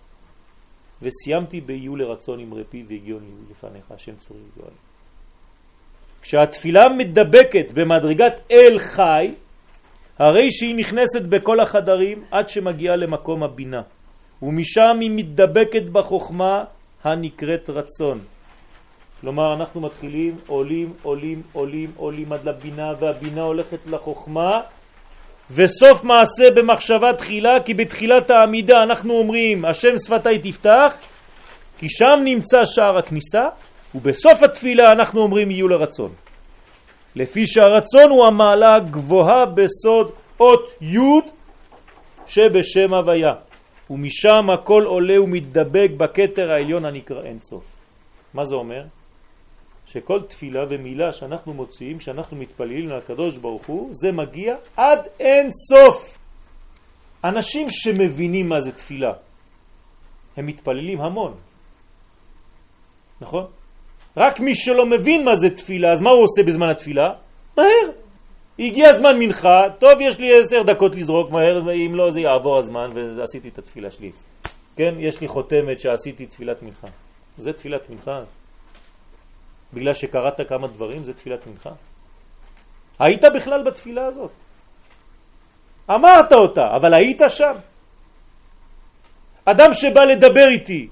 וסיימתי ביהיו לרצון נמרי פי והגיון לפניך, השם צורי וגואל. כשהתפילה מדבקת במדרגת אל חי, הרי שהיא נכנסת בכל החדרים עד שמגיעה למקום הבינה, ומשם היא מתדבקת בחוכמה הנקראת רצון. כלומר, אנחנו מתחילים, עולים, עולים, עולים, עולים עד לבינה, והבינה הולכת לחוכמה, וסוף מעשה במחשבה תחילה, כי בתחילת העמידה אנחנו אומרים, השם שפתי תפתח, כי שם נמצא שער הכניסה, ובסוף התפילה אנחנו אומרים יהיו לרצון. לפי שהרצון הוא המעלה הגבוהה בסוד אות י' שבשם הוויה, ומשם הכל עולה ומתדבק בכתר העליון הנקרא אין סוף. מה זה אומר? שכל תפילה ומילה שאנחנו מוציאים, שאנחנו מתפללים לקדוש ברוך הוא, זה מגיע עד אין סוף. אנשים שמבינים מה זה תפילה, הם מתפללים המון, נכון? רק מי שלא מבין מה זה תפילה, אז מה הוא עושה בזמן התפילה? מהר. הגיע זמן מנחה, טוב יש לי עשר דקות לזרוק מהר, ואם לא זה יעבור הזמן ועשיתי את התפילה שלי. כן, יש לי חותמת שעשיתי תפילת מנחה. זה תפילת מנחה. בגלל שקראת כמה דברים זה תפילת מנחה. היית בכלל בתפילה הזאת. אמרת אותה, אבל היית שם. אדם שבא לדבר איתי,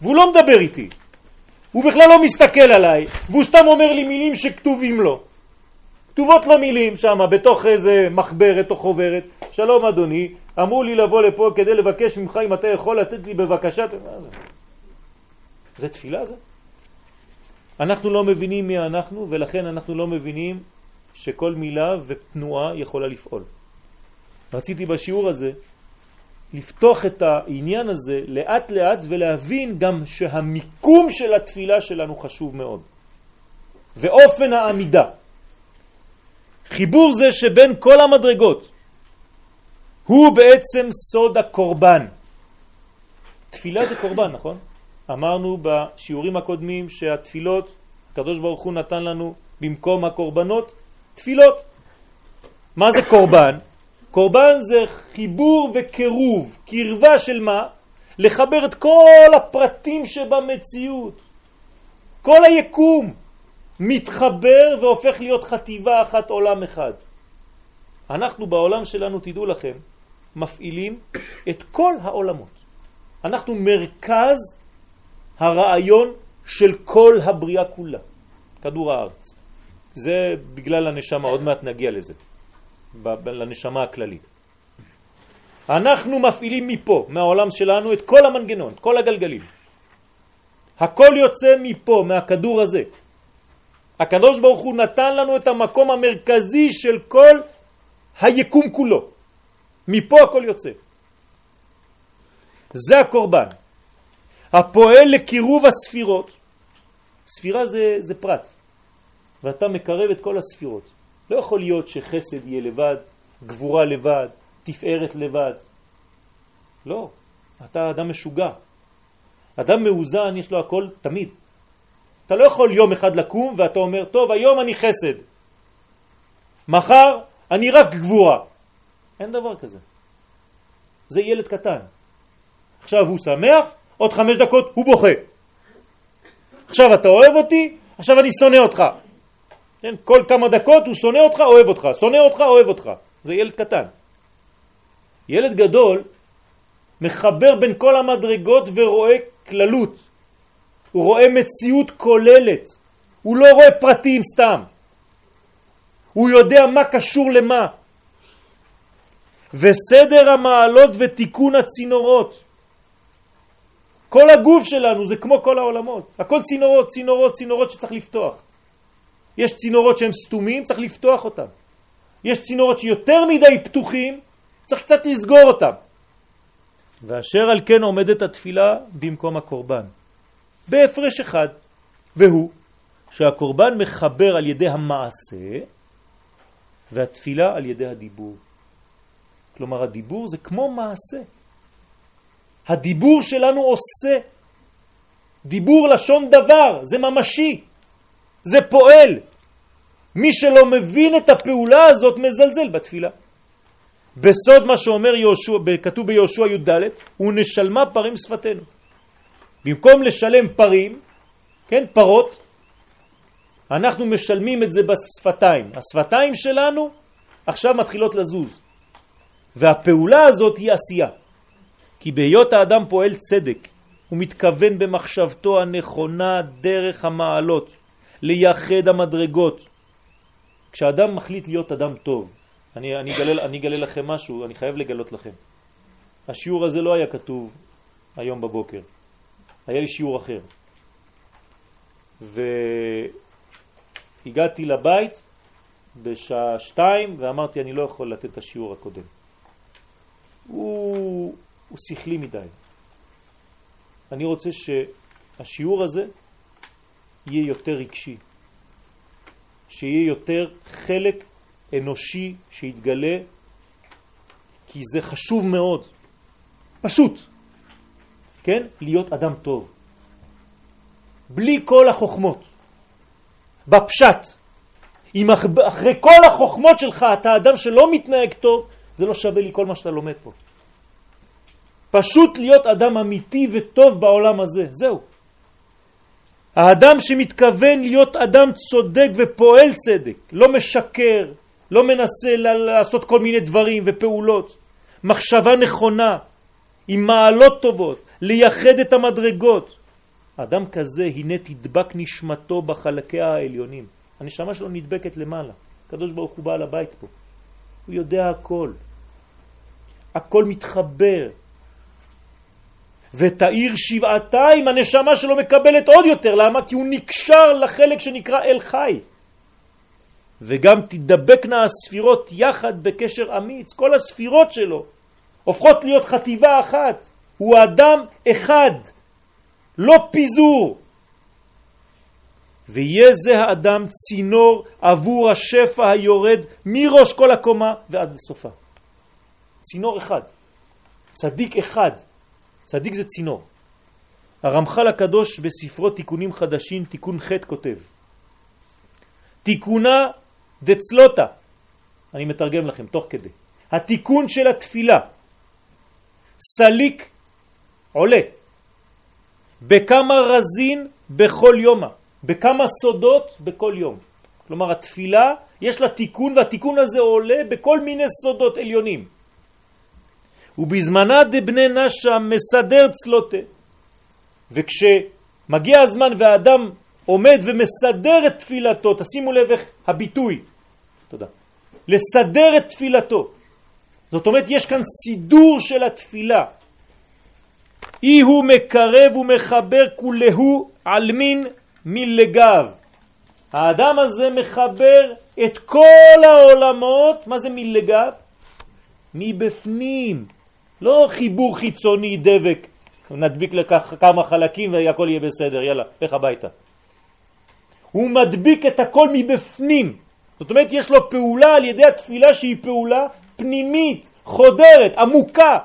והוא לא מדבר איתי, הוא בכלל לא מסתכל עליי, והוא סתם אומר לי מילים שכתובים לו. כתובות לו מילים שם, בתוך איזה מחברת או חוברת. שלום אדוני, אמרו לי לבוא לפה כדי לבקש ממך אם אתה יכול לתת לי בבקשה... זה? תפילה זה? אנחנו לא מבינים מי אנחנו, ולכן אנחנו לא מבינים שכל מילה ותנועה יכולה לפעול. רציתי בשיעור הזה לפתוח את העניין הזה לאט לאט ולהבין גם שהמיקום של התפילה שלנו חשוב מאוד. ואופן העמידה. חיבור זה שבין כל המדרגות הוא בעצם סוד הקורבן. תפילה זה קורבן, נכון? אמרנו בשיעורים הקודמים שהתפילות, הקדוש ברוך הוא נתן לנו במקום הקורבנות, תפילות. מה זה קורבן? קורבן זה חיבור וקירוב, קרבה של מה? לחבר את כל הפרטים שבמציאות. כל היקום מתחבר והופך להיות חטיבה אחת עולם אחד. אנחנו בעולם שלנו, תדעו לכם, מפעילים את כל העולמות. אנחנו מרכז הרעיון של כל הבריאה כולה, כדור הארץ. זה בגלל הנשמה, עוד מעט נגיע לזה. לנשמה הכללית. אנחנו מפעילים מפה, מהעולם שלנו, את כל המנגנון, כל הגלגלים. הכל יוצא מפה, מהכדור הזה. הקדוש ברוך הוא נתן לנו את המקום המרכזי של כל היקום כולו. מפה הכל יוצא. זה הקורבן. הפועל לקירוב הספירות. ספירה זה, זה פרט, ואתה מקרב את כל הספירות. לא יכול להיות שחסד יהיה לבד, גבורה לבד, תפארת לבד. לא, אתה אדם משוגע. אדם מאוזן יש לו הכל תמיד. אתה לא יכול יום אחד לקום ואתה אומר, טוב, היום אני חסד. מחר אני רק גבורה. אין דבר כזה. זה ילד קטן. עכשיו הוא שמח, עוד חמש דקות הוא בוכה. עכשיו אתה אוהב אותי, עכשיו אני שונא אותך. כן? כל כמה דקות הוא שונא אותך, אוהב אותך, שונא אותך, אוהב אותך. זה ילד קטן. ילד גדול מחבר בין כל המדרגות ורואה כללות. הוא רואה מציאות כוללת. הוא לא רואה פרטים סתם. הוא יודע מה קשור למה. וסדר המעלות ותיקון הצינורות. כל הגוף שלנו זה כמו כל העולמות. הכל צינורות, צינורות, צינורות שצריך לפתוח. יש צינורות שהם סתומים, צריך לפתוח אותם. יש צינורות שיותר מדי פתוחים, צריך קצת לסגור אותם. ואשר על כן עומדת התפילה במקום הקורבן. בהפרש אחד, והוא שהקורבן מחבר על ידי המעשה והתפילה על ידי הדיבור. כלומר הדיבור זה כמו מעשה. הדיבור שלנו עושה. דיבור לשון דבר, זה ממשי, זה פועל. מי שלא מבין את הפעולה הזאת מזלזל בתפילה. בסוד מה שאומר יהושע, כתוב ביהושע י"ד, הוא נשלמה פרים שפתנו. במקום לשלם פרים, כן, פרות, אנחנו משלמים את זה בשפתיים. השפתיים שלנו עכשיו מתחילות לזוז. והפעולה הזאת היא עשייה. כי בהיות האדם פועל צדק, הוא מתכוון במחשבתו הנכונה דרך המעלות, לייחד המדרגות. כשאדם מחליט להיות אדם טוב, אני, אני, אגלה, אני אגלה לכם משהו, אני חייב לגלות לכם. השיעור הזה לא היה כתוב היום בבוקר, היה לי שיעור אחר. והגעתי לבית בשעה שתיים ואמרתי אני לא יכול לתת את השיעור הקודם. הוא, הוא שכלי מדי. אני רוצה שהשיעור הזה יהיה יותר רגשי, שיהיה יותר חלק אנושי שיתגלה, כי זה חשוב מאוד, פשוט, כן? להיות אדם טוב. בלי כל החוכמות, בפשט. אם אחרי כל החוכמות שלך אתה אדם שלא מתנהג טוב, זה לא שווה לי כל מה שאתה לומד פה. פשוט להיות אדם אמיתי וטוב בעולם הזה, זהו. האדם שמתכוון להיות אדם צודק ופועל צדק, לא משקר, לא מנסה לעשות כל מיני דברים ופעולות, מחשבה נכונה, עם מעלות טובות, לייחד את המדרגות. אדם כזה, הנה תדבק נשמתו בחלקיה העליונים. הנשמה שלו נדבקת למעלה. הקדוש ברוך הוא בעל הבית פה. הוא יודע הכל. הכל מתחבר. ותאיר שבעתיים, הנשמה שלו מקבלת עוד יותר. למה? כי הוא נקשר לחלק שנקרא אל חי. וגם תדבקנה הספירות יחד בקשר אמיץ. כל הספירות שלו הופכות להיות חטיבה אחת. הוא אדם אחד, לא פיזור. ויהיה זה האדם צינור עבור השפע היורד מראש כל הקומה ועד לסופה. צינור אחד, צדיק אחד, צדיק זה צינור. הרמח"ל הקדוש בספרו תיקונים חדשים, תיקון ח' כותב תיקונה דצלוטה, אני מתרגם לכם תוך כדי, התיקון של התפילה, סליק עולה, בכמה רזין בכל יומה, בכמה סודות בכל יום. כלומר התפילה יש לה תיקון והתיקון הזה עולה בכל מיני סודות עליונים. ובזמנה דבני נשה מסדר צלוטה. וכשמגיע הזמן והאדם עומד ומסדר את תפילתו, תשימו לב איך הביטוי, תודה, לסדר את תפילתו. זאת אומרת, יש כאן סידור של התפילה. אי הוא מקרב ומחבר כולהו מין מלגב. האדם הזה מחבר את כל העולמות, מה זה מלגב? מבפנים. לא חיבור חיצוני דבק, נדביק לכך כמה חלקים והכל יהיה בסדר, יאללה, לך הביתה. הוא מדביק את הכל מבפנים. זאת אומרת, יש לו פעולה על ידי התפילה שהיא פעולה פנימית, חודרת, עמוקה.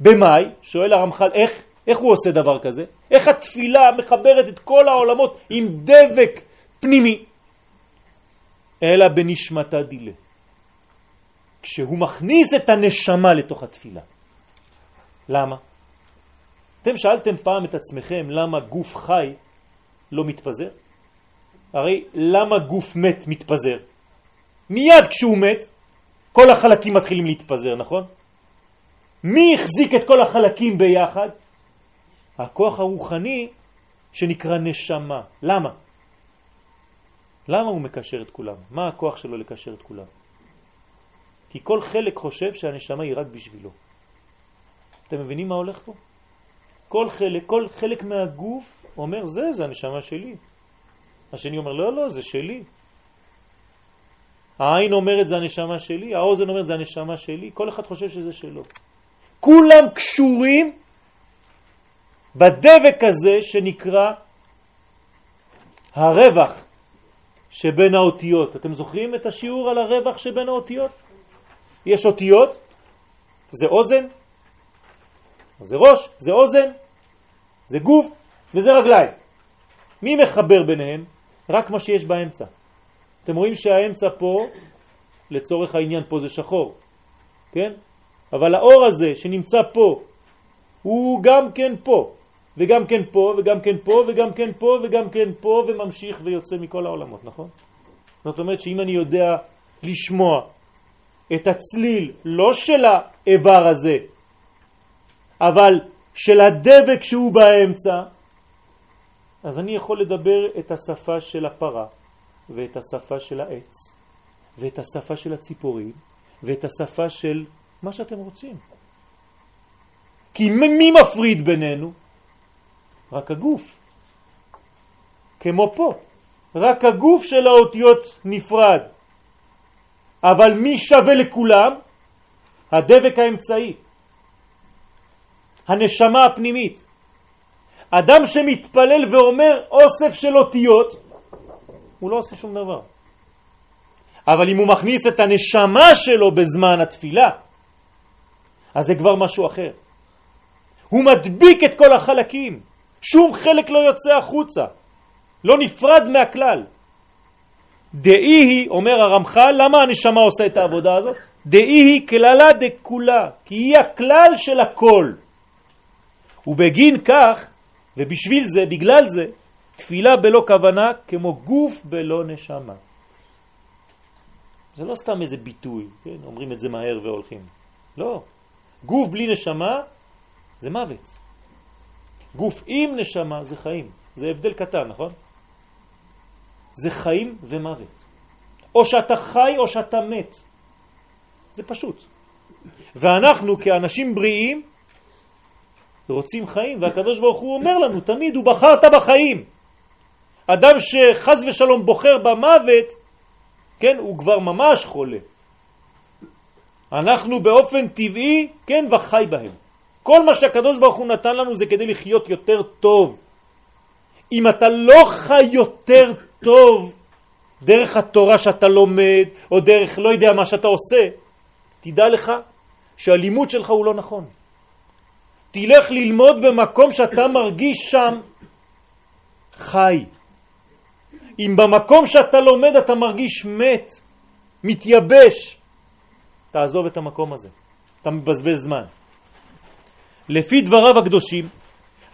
במאי, שואל הרמח"ל, איך, איך הוא עושה דבר כזה? איך התפילה מחברת את כל העולמות עם דבק פנימי? אלא בנשמתה דילה. כשהוא מכניס את הנשמה לתוך התפילה. למה? אתם שאלתם פעם את עצמכם למה גוף חי לא מתפזר? הרי למה גוף מת מתפזר? מיד כשהוא מת, כל החלקים מתחילים להתפזר, נכון? מי החזיק את כל החלקים ביחד? הכוח הרוחני שנקרא נשמה. למה? למה הוא מקשר את כולם? מה הכוח שלו לקשר את כולם? כי כל חלק חושב שהנשמה היא רק בשבילו. אתם מבינים מה הולך פה? כל חלק, כל חלק מהגוף אומר, זה, זה הנשמה שלי. השני אומר, לא, לא, זה שלי. העין אומרת, זה הנשמה שלי, האוזן אומרת, זה הנשמה שלי, כל אחד חושב שזה שלו. כולם קשורים בדבק הזה שנקרא הרווח שבין האותיות. אתם זוכרים את השיעור על הרווח שבין האותיות? יש אותיות, זה אוזן, זה ראש, זה אוזן, זה גוף וזה רגליים. מי מחבר ביניהם? רק מה שיש באמצע. אתם רואים שהאמצע פה, לצורך העניין פה זה שחור, כן? אבל האור הזה שנמצא פה, הוא גם כן פה, וגם כן פה, וגם כן פה, וגם כן פה, וגם כן פה, וממשיך ויוצא מכל העולמות, נכון? זאת אומרת שאם אני יודע לשמוע את הצליל, לא של האיבר הזה, אבל של הדבק שהוא באמצע, אז אני יכול לדבר את השפה של הפרה, ואת השפה של העץ, ואת השפה של הציפורים, ואת השפה של מה שאתם רוצים. כי מי מפריד בינינו? רק הגוף. כמו פה. רק הגוף של האותיות נפרד. אבל מי שווה לכולם? הדבק האמצעי, הנשמה הפנימית. אדם שמתפלל ואומר אוסף של אותיות, הוא לא עושה שום דבר. אבל אם הוא מכניס את הנשמה שלו בזמן התפילה, אז זה כבר משהו אחר. הוא מדביק את כל החלקים, שום חלק לא יוצא החוצה, לא נפרד מהכלל. דאי היא, אומר הרמח"ל, למה הנשמה עושה את העבודה הזאת? דאי היא כללה דכולה, כי היא הכלל של הכל. ובגין כך, ובשביל זה, בגלל זה, תפילה בלא כוונה כמו גוף בלא נשמה. זה לא סתם איזה ביטוי, כן? אומרים את זה מהר והולכים. לא. גוף בלי נשמה זה מוות. גוף עם נשמה זה חיים. זה הבדל קטן, נכון? זה חיים ומוות. או שאתה חי או שאתה מת. זה פשוט. ואנחנו כאנשים בריאים רוצים חיים, והקדוש ברוך הוא אומר לנו תמיד, הוא בחרת בחיים. אדם שחז ושלום בוחר במוות, כן, הוא כבר ממש חולה. אנחנו באופן טבעי, כן, וחי בהם. כל מה שהקדוש ברוך הוא נתן לנו זה כדי לחיות יותר טוב. אם אתה לא חי יותר טוב דרך התורה שאתה לומד, או דרך לא יודע מה שאתה עושה, תדע לך שהלימוד שלך הוא לא נכון. תלך ללמוד במקום שאתה מרגיש שם חי. אם במקום שאתה לומד אתה מרגיש מת, מתייבש, תעזוב את המקום הזה. אתה מבזבז זמן. לפי דבריו הקדושים,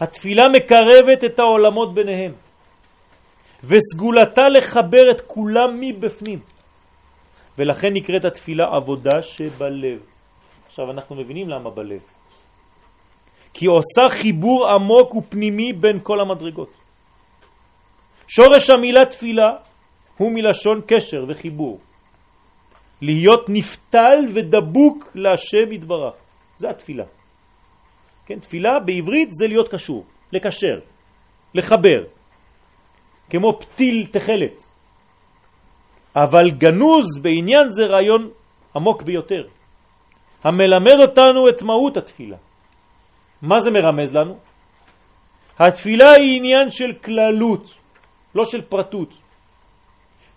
התפילה מקרבת את העולמות ביניהם, וסגולתה לחבר את כולם מבפנים. ולכן נקראת התפילה עבודה שבלב. עכשיו אנחנו מבינים למה בלב. כי עושה חיבור עמוק ופנימי בין כל המדרגות. שורש המילה תפילה הוא מלשון קשר וחיבור. להיות נפתל ודבוק להשם יתברך. זה התפילה. כן, תפילה בעברית זה להיות קשור, לקשר, לחבר, כמו פתיל תחלת. אבל גנוז בעניין זה רעיון עמוק ביותר, המלמד אותנו את מהות התפילה. מה זה מרמז לנו? התפילה היא עניין של כללות, לא של פרטות.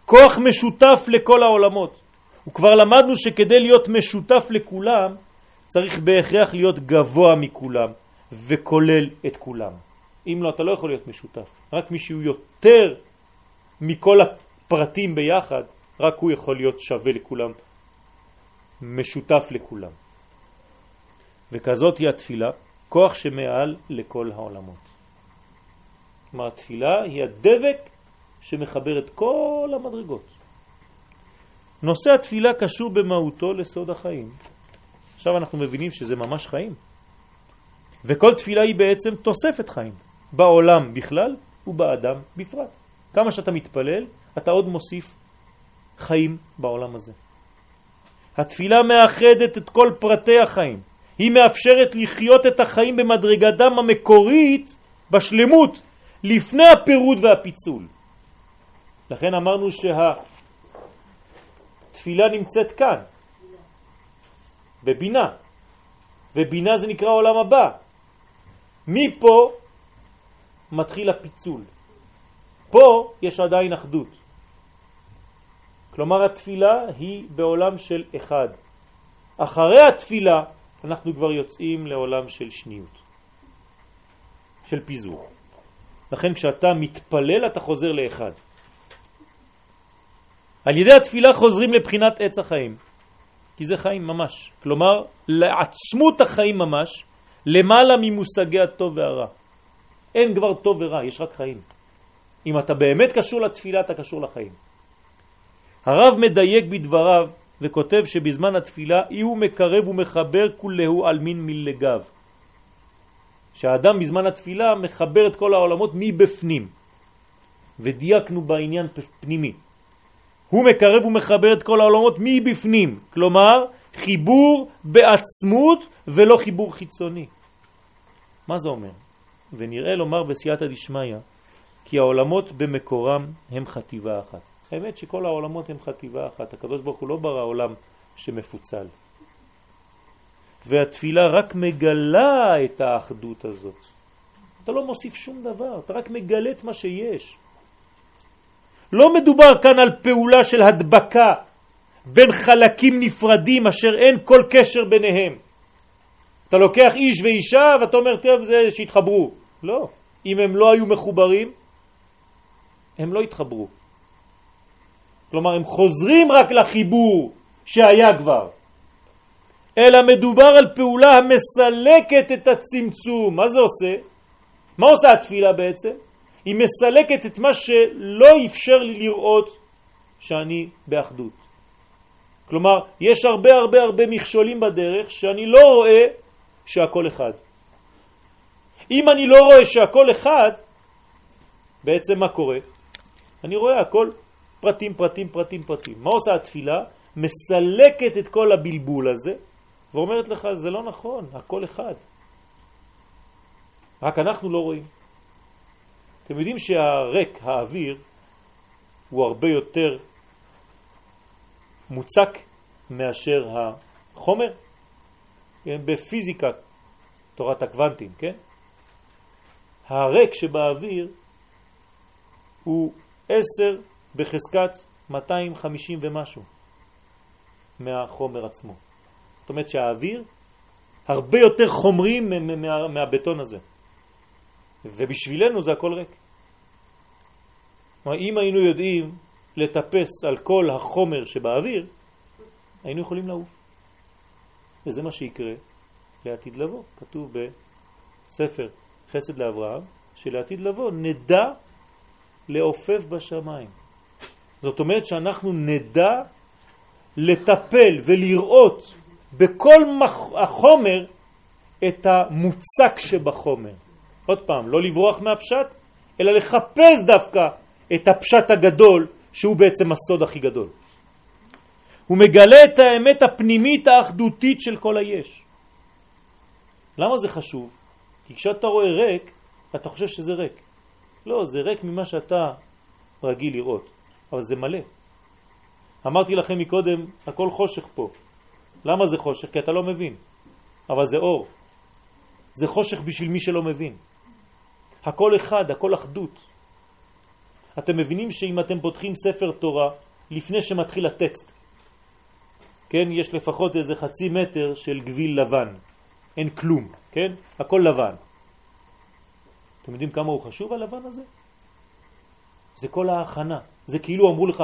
כוח משותף לכל העולמות. וכבר למדנו שכדי להיות משותף לכולם, צריך בהכרח להיות גבוה מכולם וכולל את כולם. אם לא, אתה לא יכול להיות משותף. רק מי שהוא יותר מכל הפרטים ביחד, רק הוא יכול להיות שווה לכולם, משותף לכולם. וכזאת היא התפילה, כוח שמעל לכל העולמות. כלומר, התפילה היא הדבק שמחבר את כל המדרגות. נושא התפילה קשור במהותו לסוד החיים. עכשיו אנחנו מבינים שזה ממש חיים. וכל תפילה היא בעצם תוספת חיים, בעולם בכלל ובאדם בפרט. כמה שאתה מתפלל, אתה עוד מוסיף חיים בעולם הזה. התפילה מאחדת את כל פרטי החיים. היא מאפשרת לחיות את החיים במדרגתם המקורית, בשלמות, לפני הפירוד והפיצול. לכן אמרנו שהתפילה נמצאת כאן, בבינה, ובינה זה נקרא עולם הבא. מפה מתחיל הפיצול. פה יש עדיין אחדות. כלומר התפילה היא בעולם של אחד. אחרי התפילה אנחנו כבר יוצאים לעולם של שניות, של פיזור. לכן כשאתה מתפלל אתה חוזר לאחד. על ידי התפילה חוזרים לבחינת עץ החיים. כי זה חיים ממש. כלומר, לעצמות החיים ממש, למעלה ממושגי הטוב והרע. אין כבר טוב ורע, יש רק חיים. אם אתה באמת קשור לתפילה, אתה קשור לחיים. הרב מדייק בדבריו וכותב שבזמן התפילה אי הוא מקרב ומחבר כולהו על מין מלגב. שהאדם בזמן התפילה מחבר את כל העולמות מבפנים. ודייקנו בעניין פנימי. הוא מקרב ומחבר את כל העולמות מבפנים, כלומר חיבור בעצמות ולא חיבור חיצוני. מה זה אומר? ונראה לומר בסייעתא דשמיא כי העולמות במקורם הם חטיבה אחת. האמת שכל העולמות הם חטיבה אחת, הקדוש ברוך הוא לא ברא עולם שמפוצל. והתפילה רק מגלה את האחדות הזאת. אתה לא מוסיף שום דבר, אתה רק מגלה את מה שיש. לא מדובר כאן על פעולה של הדבקה בין חלקים נפרדים אשר אין כל קשר ביניהם. אתה לוקח איש ואישה ואתה אומר, טוב, זה שהתחברו. לא. אם הם לא היו מחוברים, הם לא התחברו. כלומר, הם חוזרים רק לחיבור שהיה כבר. אלא מדובר על פעולה המסלקת את הצמצום. מה זה עושה? מה עושה התפילה בעצם? היא מסלקת את מה שלא אפשר לי לראות שאני באחדות. כלומר, יש הרבה הרבה הרבה מכשולים בדרך שאני לא רואה שהכל אחד. אם אני לא רואה שהכל אחד, בעצם מה קורה? אני רואה הכל פרטים, פרטים, פרטים, פרטים. מה עושה התפילה? מסלקת את כל הבלבול הזה ואומרת לך, זה לא נכון, הכל אחד. רק אנחנו לא רואים. אתם יודעים שהרק, האוויר, הוא הרבה יותר מוצק מאשר החומר? כן, בפיזיקה, תורת הקוונטים, כן? הרק שבאוויר הוא 10 בחזקת 250 ומשהו מהחומר עצמו. זאת אומרת שהאוויר הרבה יותר חומרי מה, מהבטון הזה. ובשבילנו זה הכל ריק. אם היינו יודעים לטפס על כל החומר שבאוויר, היינו יכולים לעוף. וזה מה שיקרה לעתיד לבוא. כתוב בספר חסד לאברהם, שלעתיד לבוא נדע לעופף בשמיים. זאת אומרת שאנחנו נדע לטפל ולראות בכל החומר את המוצק שבחומר. עוד פעם, לא לברוח מהפשט, אלא לחפש דווקא את הפשט הגדול, שהוא בעצם הסוד הכי גדול. הוא מגלה את האמת הפנימית האחדותית של כל היש. למה זה חשוב? כי כשאתה רואה ריק, אתה חושב שזה ריק. לא, זה ריק ממה שאתה רגיל לראות, אבל זה מלא. אמרתי לכם מקודם, הכל חושך פה. למה זה חושך? כי אתה לא מבין. אבל זה אור. זה חושך בשביל מי שלא מבין. הכל אחד, הכל אחדות. אתם מבינים שאם אתם פותחים ספר תורה לפני שמתחיל הטקסט, כן, יש לפחות איזה חצי מטר של גביל לבן, אין כלום, כן? הכל לבן. אתם יודעים כמה הוא חשוב הלבן הזה? זה כל ההכנה. זה כאילו אמרו לך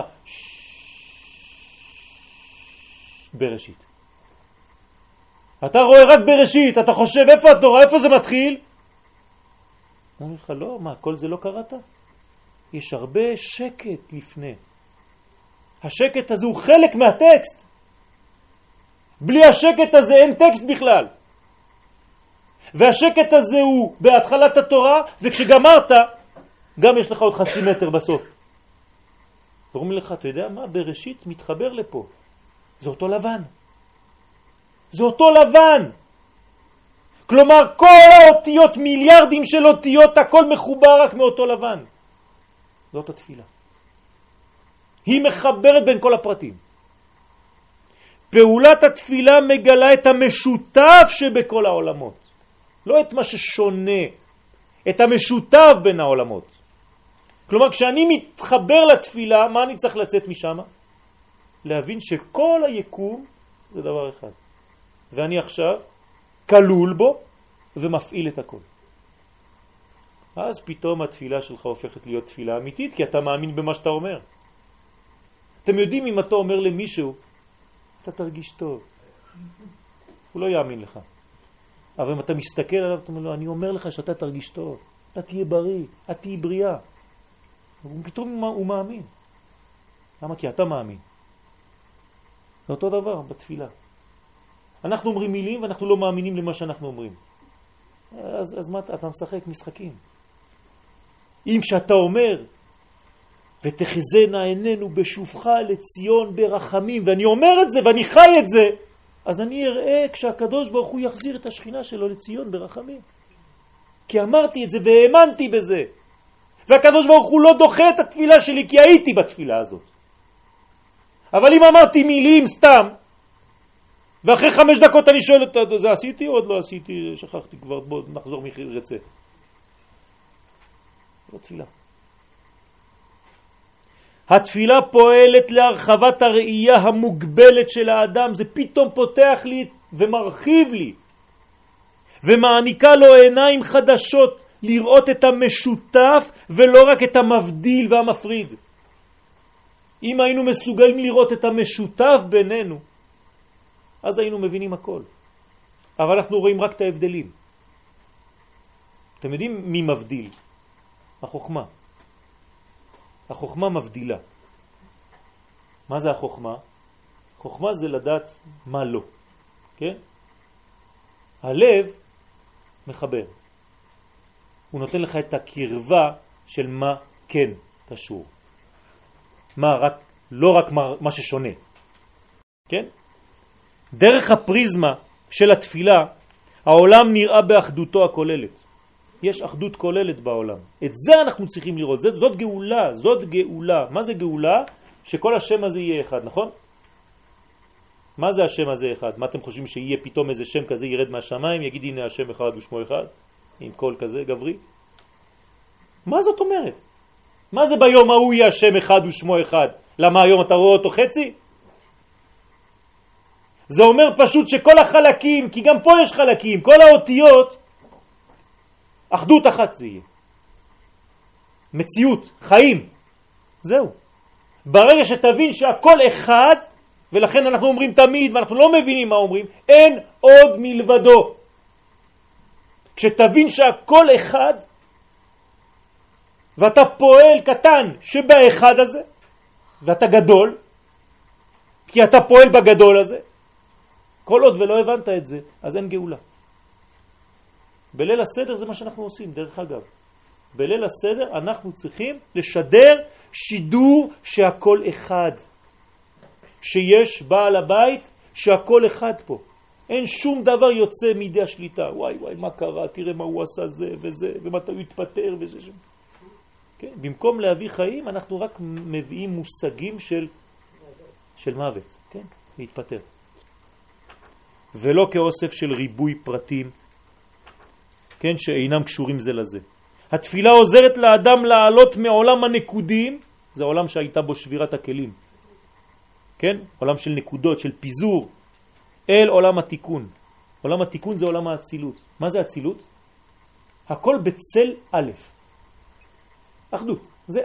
בראשית. אתה רואה רק בראשית, אתה חושב איפה התורה, איפה זה מתחיל? אומר לך, לא, מה, כל זה לא קראת? יש הרבה שקט לפני. השקט הזה הוא חלק מהטקסט. בלי השקט הזה אין טקסט בכלל. והשקט הזה הוא בהתחלת התורה, וכשגמרת, גם יש לך עוד חצי מטר בסוף. ואומרים לך, אתה יודע מה? בראשית מתחבר לפה. זה אותו לבן. זה אותו לבן. כלומר, כל האותיות, מיליארדים של אותיות, הכל מחובר רק מאותו לבן. זאת התפילה. היא מחברת בין כל הפרטים. פעולת התפילה מגלה את המשותף שבכל העולמות, לא את מה ששונה, את המשותף בין העולמות. כלומר, כשאני מתחבר לתפילה, מה אני צריך לצאת משם? להבין שכל היקום זה דבר אחד. ואני עכשיו כלול בו ומפעיל את הכל. אז פתאום התפילה שלך הופכת להיות תפילה אמיתית, כי אתה מאמין במה שאתה אומר. אתם יודעים אם אתה אומר למישהו, אתה תרגיש טוב. הוא לא יאמין לך. אבל אם אתה מסתכל עליו, אתה אומר לו, אני אומר לך שאתה תרגיש טוב, אתה תהיה בריא, את תהיה בריאה. פתאום הוא מאמין. למה? כי אתה מאמין. זה אותו דבר בתפילה. אנחנו אומרים מילים ואנחנו לא מאמינים למה שאנחנו אומרים. אז, אז מה אתה משחק משחקים? אם כשאתה אומר ותחזנה עינינו בשובך לציון ברחמים, ואני אומר את זה ואני חי את זה, אז אני אראה כשהקדוש ברוך הוא יחזיר את השכינה שלו לציון ברחמים. כי אמרתי את זה והאמנתי בזה. והקדוש ברוך הוא לא דוחה את התפילה שלי כי הייתי בתפילה הזאת. אבל אם אמרתי מילים סתם, ואחרי חמש דקות אני שואל אותו, זה עשיתי או עוד לא עשיתי? שכחתי כבר, בוא נחזור מרצה. לא תפילה. התפילה פועלת להרחבת הראייה המוגבלת של האדם, זה פתאום פותח לי ומרחיב לי ומעניקה לו עיניים חדשות לראות את המשותף ולא רק את המבדיל והמפריד. אם היינו מסוגלים לראות את המשותף בינינו, אז היינו מבינים הכל. אבל אנחנו רואים רק את ההבדלים. אתם יודעים מי מבדיל? החוכמה. החוכמה מבדילה. מה זה החוכמה? חוכמה זה לדעת מה לא, כן? הלב מחבר. הוא נותן לך את הקרבה של מה כן קשור. מה רק, לא רק מה, מה ששונה. כן? דרך הפריזמה של התפילה, העולם נראה באחדותו הכוללת. יש אחדות כוללת בעולם. את זה אנחנו צריכים לראות, זאת, זאת גאולה, זאת גאולה. מה זה גאולה? שכל השם הזה יהיה אחד, נכון? מה זה השם הזה אחד? מה אתם חושבים שיהיה פתאום איזה שם כזה ירד מהשמיים, יגיד הנה השם אחד ושמו אחד, עם קול כזה גברי? מה זאת אומרת? מה זה ביום ההוא יהיה השם אחד ושמו אחד? למה היום אתה רואה אותו חצי? זה אומר פשוט שכל החלקים, כי גם פה יש חלקים, כל האותיות אחדות אחת זה יהיה. מציאות, חיים. זהו. ברגע שתבין שהכל אחד, ולכן אנחנו אומרים תמיד, ואנחנו לא מבינים מה אומרים, אין עוד מלבדו. כשתבין שהכל אחד, ואתה פועל קטן שבאחד הזה, ואתה גדול, כי אתה פועל בגדול הזה, כל עוד ולא הבנת את זה, אז אין גאולה. בליל הסדר זה מה שאנחנו עושים, דרך אגב. בליל הסדר אנחנו צריכים לשדר שידור שהכל אחד. שיש בעל הבית שהכל אחד פה. אין שום דבר יוצא מידי השליטה. וואי וואי, מה קרה? תראה מה הוא עשה זה וזה, ומתי הוא התפטר וזה שם. כן? במקום להביא חיים, אנחנו רק מביאים מושגים של, של מוות, כן? להתפטר. ולא כאוסף של ריבוי פרטים כן, שאינם קשורים זה לזה. התפילה עוזרת לאדם לעלות מעולם הנקודים, זה עולם שהייתה בו שבירת הכלים, כן? עולם של נקודות, של פיזור, אל עולם התיקון. עולם התיקון זה עולם האצילות. מה זה אצילות? הכל בצל א', אחדות, זה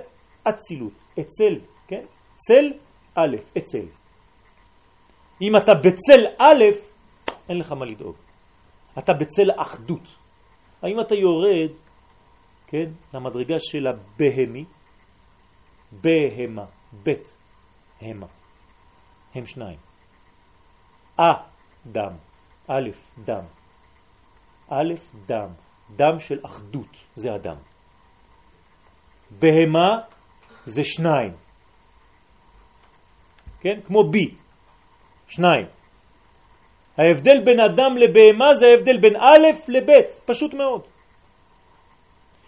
אצילות, אצל, כן? צל א', אצל. אם אתה בצל א', אין לך מה לדאוג. אתה בצל אחדות. האם אתה יורד, כן, למדרגה של הבהמי, בהמה, בית, המה, הם שניים. א, דם, א', דם, א', דם, דם של אחדות, זה הדם. בהמה זה שניים, כן, כמו בי, שניים. ההבדל בין אדם לבהמה זה ההבדל בין א' לב', פשוט מאוד.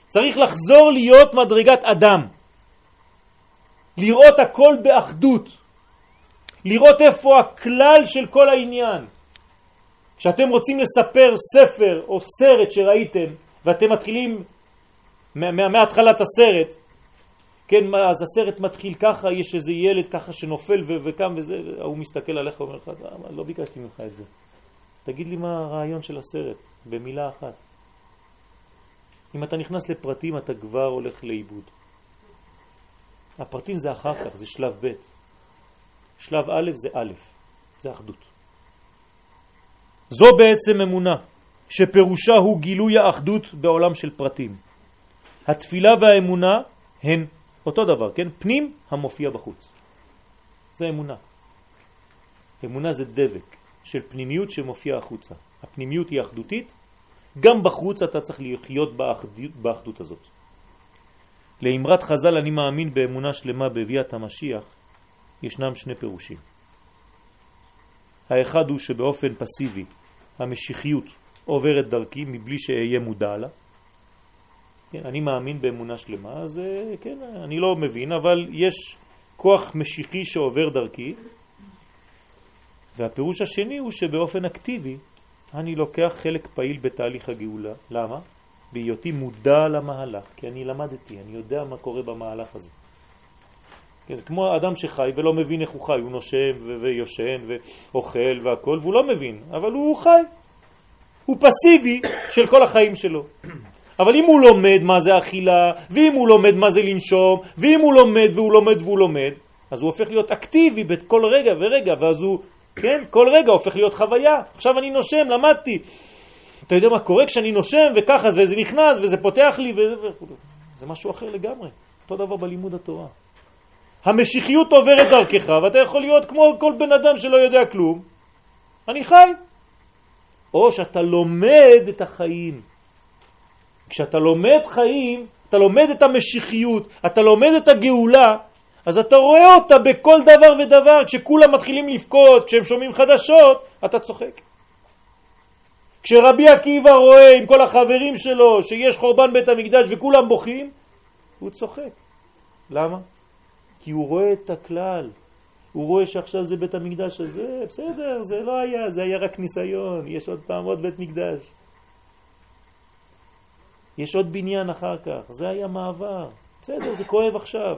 צריך לחזור להיות מדרגת אדם, לראות הכל באחדות, לראות איפה הכלל של כל העניין. כשאתם רוצים לספר ספר או סרט שראיתם ואתם מתחילים מהתחלת הסרט, כן, אז הסרט מתחיל ככה, יש איזה ילד ככה שנופל וקם וזה, הוא מסתכל עליך ואומר לך, אה, לא ביקשתי ממך את זה. תגיד לי מה הרעיון של הסרט, במילה אחת. אם אתה נכנס לפרטים אתה כבר הולך לאיבוד. הפרטים זה אחר כך, זה שלב ב'. שלב א' זה א', זה אחדות. זו בעצם אמונה, שפירושה הוא גילוי האחדות בעולם של פרטים. התפילה והאמונה הן אותו דבר, כן? פנים המופיע בחוץ. זה אמונה. אמונה זה דבק של פנימיות שמופיע החוצה. הפנימיות היא אחדותית, גם בחוץ אתה צריך לחיות באחדות, באחדות הזאת. לאמרת חז"ל אני מאמין באמונה שלמה בביאת המשיח, ישנם שני פירושים. האחד הוא שבאופן פסיבי המשיחיות עוברת דרכי מבלי שאהיה מודע לה, כן, אני מאמין באמונה שלמה, אז אה, כן, אני לא מבין, אבל יש כוח משיחי שעובר דרכי, והפירוש השני הוא שבאופן אקטיבי אני לוקח חלק פעיל בתהליך הגאולה. למה? בהיותי מודע למהלך, כי אני למדתי, אני יודע מה קורה במהלך הזה. כן, זה כמו אדם שחי ולא מבין איך הוא חי, הוא נושם ויושן ואוכל והכל, והוא לא מבין, אבל הוא חי. הוא פסיבי של כל החיים שלו. אבל אם הוא לומד מה זה אכילה, ואם הוא לומד מה זה לנשום, ואם הוא לומד והוא לומד והוא לומד, אז הוא הופך להיות אקטיבי בכל רגע ורגע, ואז הוא, כן, כל רגע הופך להיות חוויה. עכשיו אני נושם, למדתי. אתה יודע מה קורה כשאני נושם וככה, וזה נכנס וזה פותח לי, וזה, זה משהו אחר לגמרי. אותו דבר בלימוד התורה. המשיחיות עוברת דרכך, ואתה יכול להיות כמו כל בן אדם שלא יודע כלום. אני חי. או שאתה לומד את החיים. כשאתה לומד חיים, אתה לומד את המשיחיות, אתה לומד את הגאולה, אז אתה רואה אותה בכל דבר ודבר. כשכולם מתחילים לבכות, כשהם שומעים חדשות, אתה צוחק. כשרבי עקיבא רואה עם כל החברים שלו שיש חורבן בית המקדש וכולם בוכים, הוא צוחק. למה? כי הוא רואה את הכלל. הוא רואה שעכשיו זה בית המקדש הזה, בסדר, זה לא היה, זה היה רק ניסיון, יש עוד פעם עוד בית מקדש. יש עוד בניין אחר כך, זה היה מעבר. בסדר, זה כואב עכשיו.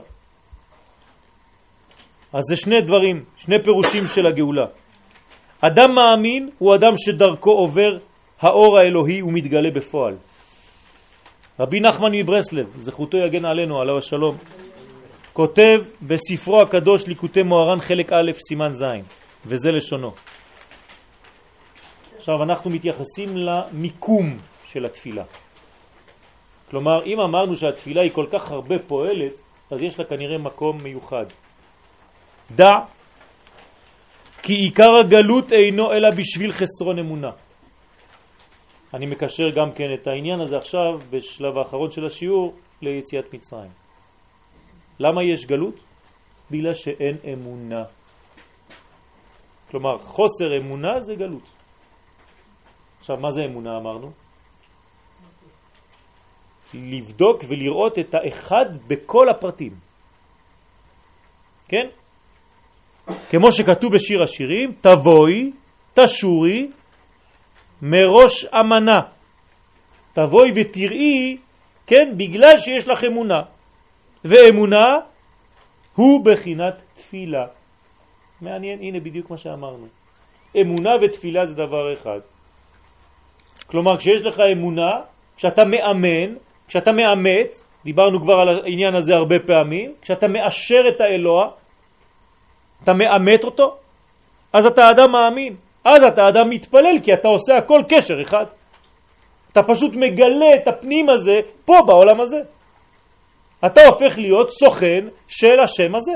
אז זה שני דברים, שני פירושים של הגאולה. אדם מאמין הוא אדם שדרכו עובר האור האלוהי ומתגלה בפועל. רבי נחמן מברסלב, זכותו יגן עלינו, עליו השלום, כותב בספרו הקדוש ליקוטי מוהר"ן חלק א' סימן ז', וזה לשונו. עכשיו אנחנו מתייחסים למיקום של התפילה. כלומר, אם אמרנו שהתפילה היא כל כך הרבה פועלת, אז יש לה כנראה מקום מיוחד. דע כי עיקר הגלות אינו אלא בשביל חסרון אמונה. אני מקשר גם כן את העניין הזה עכשיו, בשלב האחרון של השיעור, ליציאת מצרים. למה יש גלות? בגלל שאין אמונה. כלומר, חוסר אמונה זה גלות. עכשיו, מה זה אמונה אמרנו? לבדוק ולראות את האחד בכל הפרטים. כן? כמו שכתוב בשיר השירים, תבואי, תשורי, מראש אמנה. תבואי ותראי, כן, בגלל שיש לך אמונה. ואמונה הוא בחינת תפילה. מעניין, הנה בדיוק מה שאמרנו. אמונה ותפילה זה דבר אחד. כלומר, כשיש לך אמונה, כשאתה מאמן, כשאתה מאמץ, דיברנו כבר על העניין הזה הרבה פעמים, כשאתה מאשר את האלוה, אתה מאמת אותו, אז אתה אדם מאמין. אז אתה אדם מתפלל, כי אתה עושה הכל קשר אחד. אתה פשוט מגלה את הפנים הזה פה בעולם הזה. אתה הופך להיות סוכן של השם הזה.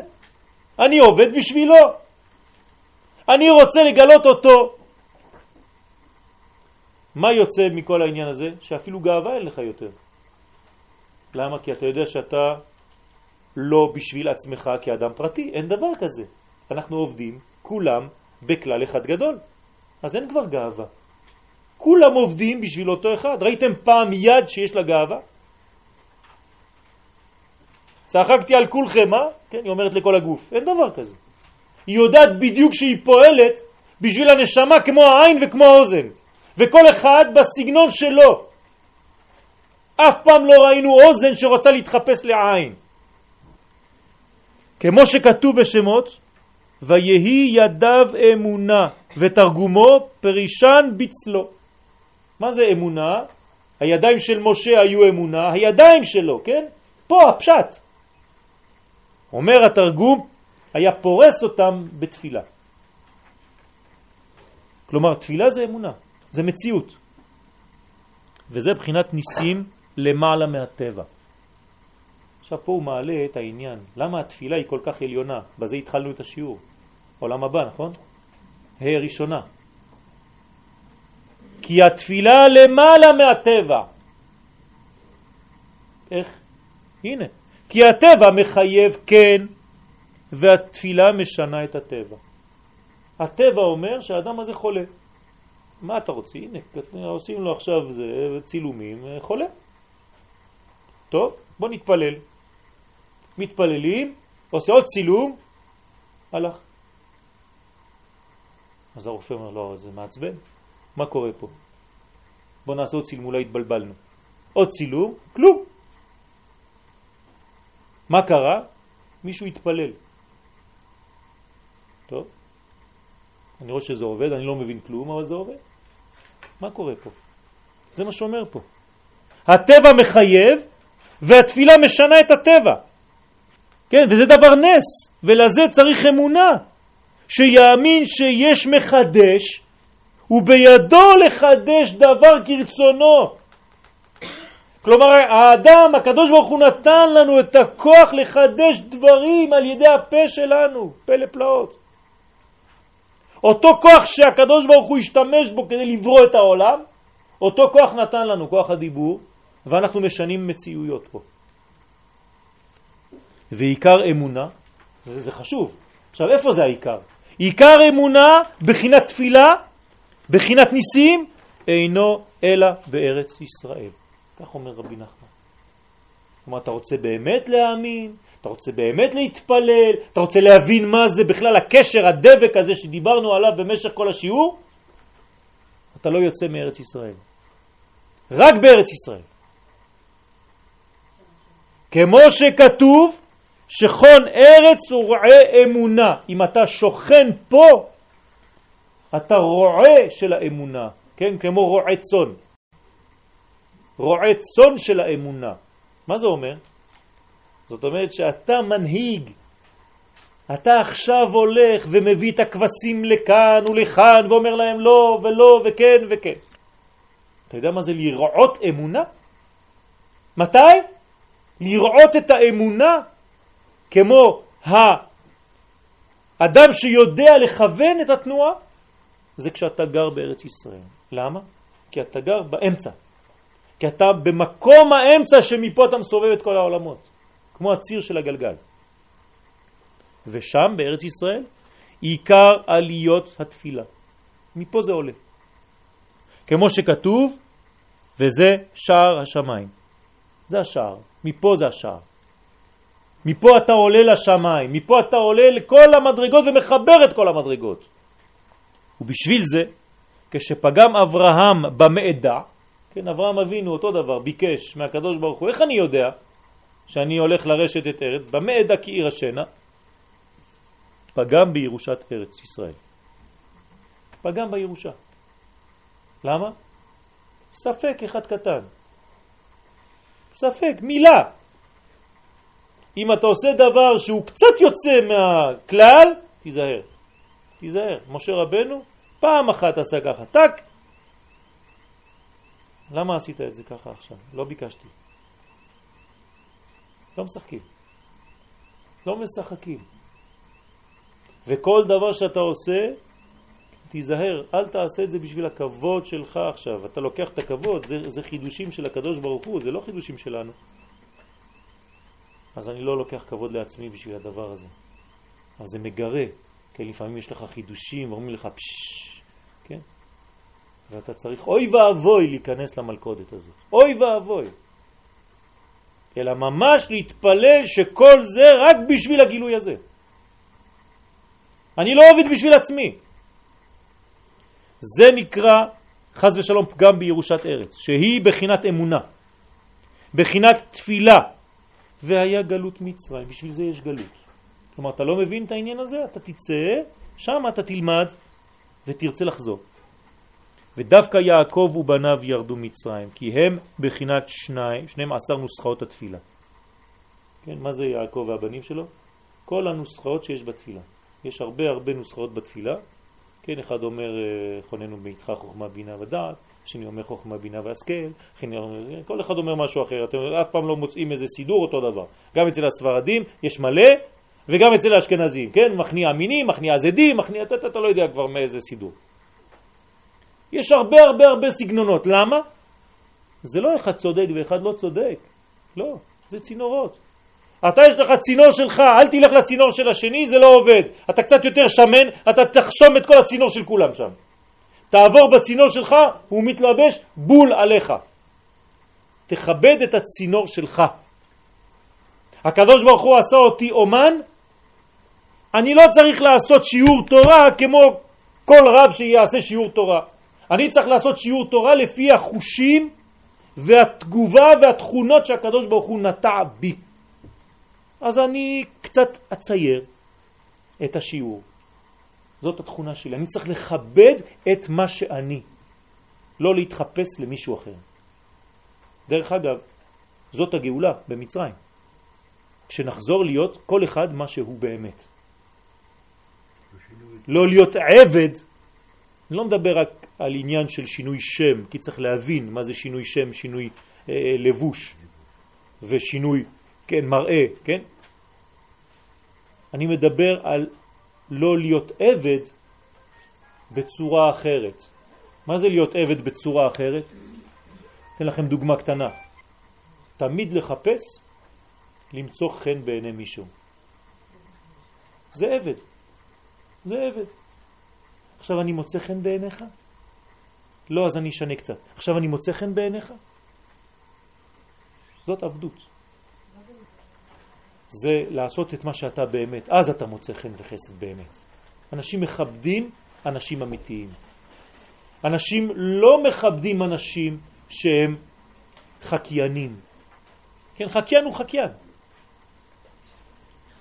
אני עובד בשבילו. אני רוצה לגלות אותו. מה יוצא מכל העניין הזה? שאפילו גאווה אין לך יותר. למה? כי אתה יודע שאתה לא בשביל עצמך כאדם פרטי, אין דבר כזה. אנחנו עובדים, כולם, בכלל אחד גדול. אז אין כבר גאווה. כולם עובדים בשביל אותו אחד. ראיתם פעם יד שיש לה גאווה? צחקתי על כולכם, מה? כן, היא אומרת לכל הגוף. אין דבר כזה. היא יודעת בדיוק שהיא פועלת בשביל הנשמה כמו העין וכמו האוזן. וכל אחד בסגנון שלו. אף פעם לא ראינו אוזן שרוצה להתחפש לעין. כמו שכתוב בשמות, ויהי ידיו אמונה, ותרגומו פרישן בצלו. מה זה אמונה? הידיים של משה היו אמונה, הידיים שלו, כן? פה הפשט. אומר התרגום, היה פורס אותם בתפילה. כלומר, תפילה זה אמונה, זה מציאות. וזה בחינת ניסים למעלה מהטבע. עכשיו פה הוא מעלה את העניין, למה התפילה היא כל כך עליונה? בזה התחלנו את השיעור. עולם הבא, נכון? ה' ראשונה. כי התפילה למעלה מהטבע. איך? הנה. כי הטבע מחייב כן, והתפילה משנה את הטבע. הטבע אומר שהאדם הזה חולה. מה אתה רוצה? הנה, עושים לו עכשיו זה, צילומים, חולה. טוב, בוא נתפלל. מתפללים, עושה עוד צילום, הלך. אז הרופא אומר, לא, זה מעצבן. מה קורה פה? בוא נעשה עוד צילום, אולי התבלבלנו. עוד צילום, כלום. מה קרה? מישהו התפלל. טוב, אני רואה שזה עובד, אני לא מבין כלום, אבל זה עובד. מה קורה פה? זה מה שאומר פה. הטבע מחייב והתפילה משנה את הטבע. כן, וזה דבר נס, ולזה צריך אמונה, שיאמין שיש מחדש, ובידו לחדש דבר כרצונו. כלומר, האדם, הקדוש ברוך הוא נתן לנו את הכוח לחדש דברים על ידי הפה שלנו, פה לפלאות. אותו כוח שהקדוש ברוך הוא השתמש בו כדי לברוא את העולם, אותו כוח נתן לנו, כוח הדיבור, ואנחנו משנים מציאויות פה. ועיקר אמונה, זה, זה חשוב. עכשיו, איפה זה העיקר? עיקר אמונה בחינת תפילה, בחינת ניסים, אינו אלא בארץ ישראל. כך אומר רבי נחמן. כלומר, אתה רוצה באמת להאמין, אתה רוצה באמת להתפלל, אתה רוצה להבין מה זה בכלל הקשר, הדבק הזה שדיברנו עליו במשך כל השיעור, אתה לא יוצא מארץ ישראל. רק בארץ ישראל. כמו שכתוב, שכון ארץ הוא רועה אמונה. אם אתה שוכן פה, אתה רועה של האמונה, כן? כמו רועה צון. רועה צון של האמונה. מה זה אומר? זאת אומרת שאתה מנהיג. אתה עכשיו הולך ומביא את הכבשים לכאן ולכאן ואומר להם לא ולא וכן וכן. אתה יודע מה זה לראות אמונה? מתי? לראות את האמונה כמו האדם שיודע לכוון את התנועה, זה כשאתה גר בארץ ישראל. למה? כי אתה גר באמצע. כי אתה במקום האמצע שמפה אתה מסובב את כל העולמות, כמו הציר של הגלגל. ושם, בארץ ישראל, עיקר עליות התפילה. מפה זה עולה. כמו שכתוב, וזה שער השמיים. זה השער, מפה זה השער. מפה אתה עולה לשמיים, מפה אתה עולה לכל המדרגות ומחבר את כל המדרגות. ובשביל זה, כשפגם אברהם במעדה, כן, אברהם אבינו אותו דבר, ביקש מהקדוש ברוך הוא, איך אני יודע שאני הולך לרשת את ארץ? במעדה כי עיר השנה, פגם בירושת ארץ ישראל. פגם בירושה. למה? ספק אחד קטן. ספק, מילה. אם אתה עושה דבר שהוא קצת יוצא מהכלל, תיזהר. תיזהר. משה רבנו פעם אחת עשה ככה, טק. למה עשית את זה ככה עכשיו? לא ביקשתי. לא משחקים. לא משחקים. וכל דבר שאתה עושה, תיזהר, אל תעשה את זה בשביל הכבוד שלך עכשיו. אתה לוקח את הכבוד, זה, זה חידושים של הקדוש ברוך הוא, זה לא חידושים שלנו. אז אני לא לוקח כבוד לעצמי בשביל הדבר הזה. אז זה מגרה, כי לפעמים יש לך חידושים ואומרים לך פשש, כן? ואתה צריך אוי ואבוי להיכנס למלכודת הזאת. אוי ואבוי. אלא ממש להתפלל שכל זה רק בשביל הגילוי הזה. אני לא עובד בשביל עצמי. זה נקרא חז ושלום פגם בירושת ארץ, שהיא בחינת אמונה, בחינת תפילה, והיה גלות מצרים, בשביל זה יש גלות. כלומר, אתה לא מבין את העניין הזה, אתה תצא, שם אתה תלמד ותרצה לחזור. ודווקא יעקב ובניו ירדו מצרים, כי הם בחינת שניים, שניהם עשר נוסחאות התפילה. כן, מה זה יעקב והבנים שלו? כל הנוסחאות שיש בתפילה. יש הרבה הרבה נוסחאות בתפילה, כן, אחד אומר אה, חוננו ביתך חוכמה בינה ודעת, השני אומר חוכמה בינה והשכל, כל אחד אומר משהו אחר, אתם אף פעם לא מוצאים איזה סידור אותו דבר. גם אצל הספרדים יש מלא, וגם אצל האשכנזים, כן, מכניע מינים, מכניע זדים, מכניע, אתה, אתה, אתה לא יודע כבר מאיזה סידור. יש הרבה הרבה הרבה סגנונות, למה? זה לא אחד צודק ואחד לא צודק, לא, זה צינורות. אתה יש לך צינור שלך, אל תלך לצינור של השני, זה לא עובד. אתה קצת יותר שמן, אתה תחסום את כל הצינור של כולם שם. תעבור בצינור שלך, הוא מתלבש בול עליך. תכבד את הצינור שלך. הקדוש ברוך הוא עשה אותי אומן, אני לא צריך לעשות שיעור תורה כמו כל רב שיעשה שיעור תורה. אני צריך לעשות שיעור תורה לפי החושים והתגובה והתכונות שהקדוש ברוך הוא נטע בי. אז אני קצת אצייר את השיעור. זאת התכונה שלי. אני צריך לכבד את מה שאני, לא להתחפש למישהו אחר. דרך אגב, זאת הגאולה במצרים. כשנחזור להיות כל אחד מה שהוא באמת. לא להיות עבד, אני לא מדבר רק על עניין של שינוי שם, כי צריך להבין מה זה שינוי שם, שינוי אה, לבוש ושינוי, כן, מראה, כן? אני מדבר על לא להיות עבד בצורה אחרת. מה זה להיות עבד בצורה אחרת? אתן לכם דוגמה קטנה. תמיד לחפש למצוא חן בעיני מישהו. זה עבד. זה עבד. עכשיו אני מוצא חן בעיניך? לא, אז אני אשנה קצת. עכשיו אני מוצא חן בעיניך? זאת עבדות. זה לעשות את מה שאתה באמת, אז אתה מוצא חן וחסד באמת. אנשים מכבדים אנשים אמיתיים. אנשים לא מכבדים אנשים שהם חקיינים. כן, חקיין הוא חקיין,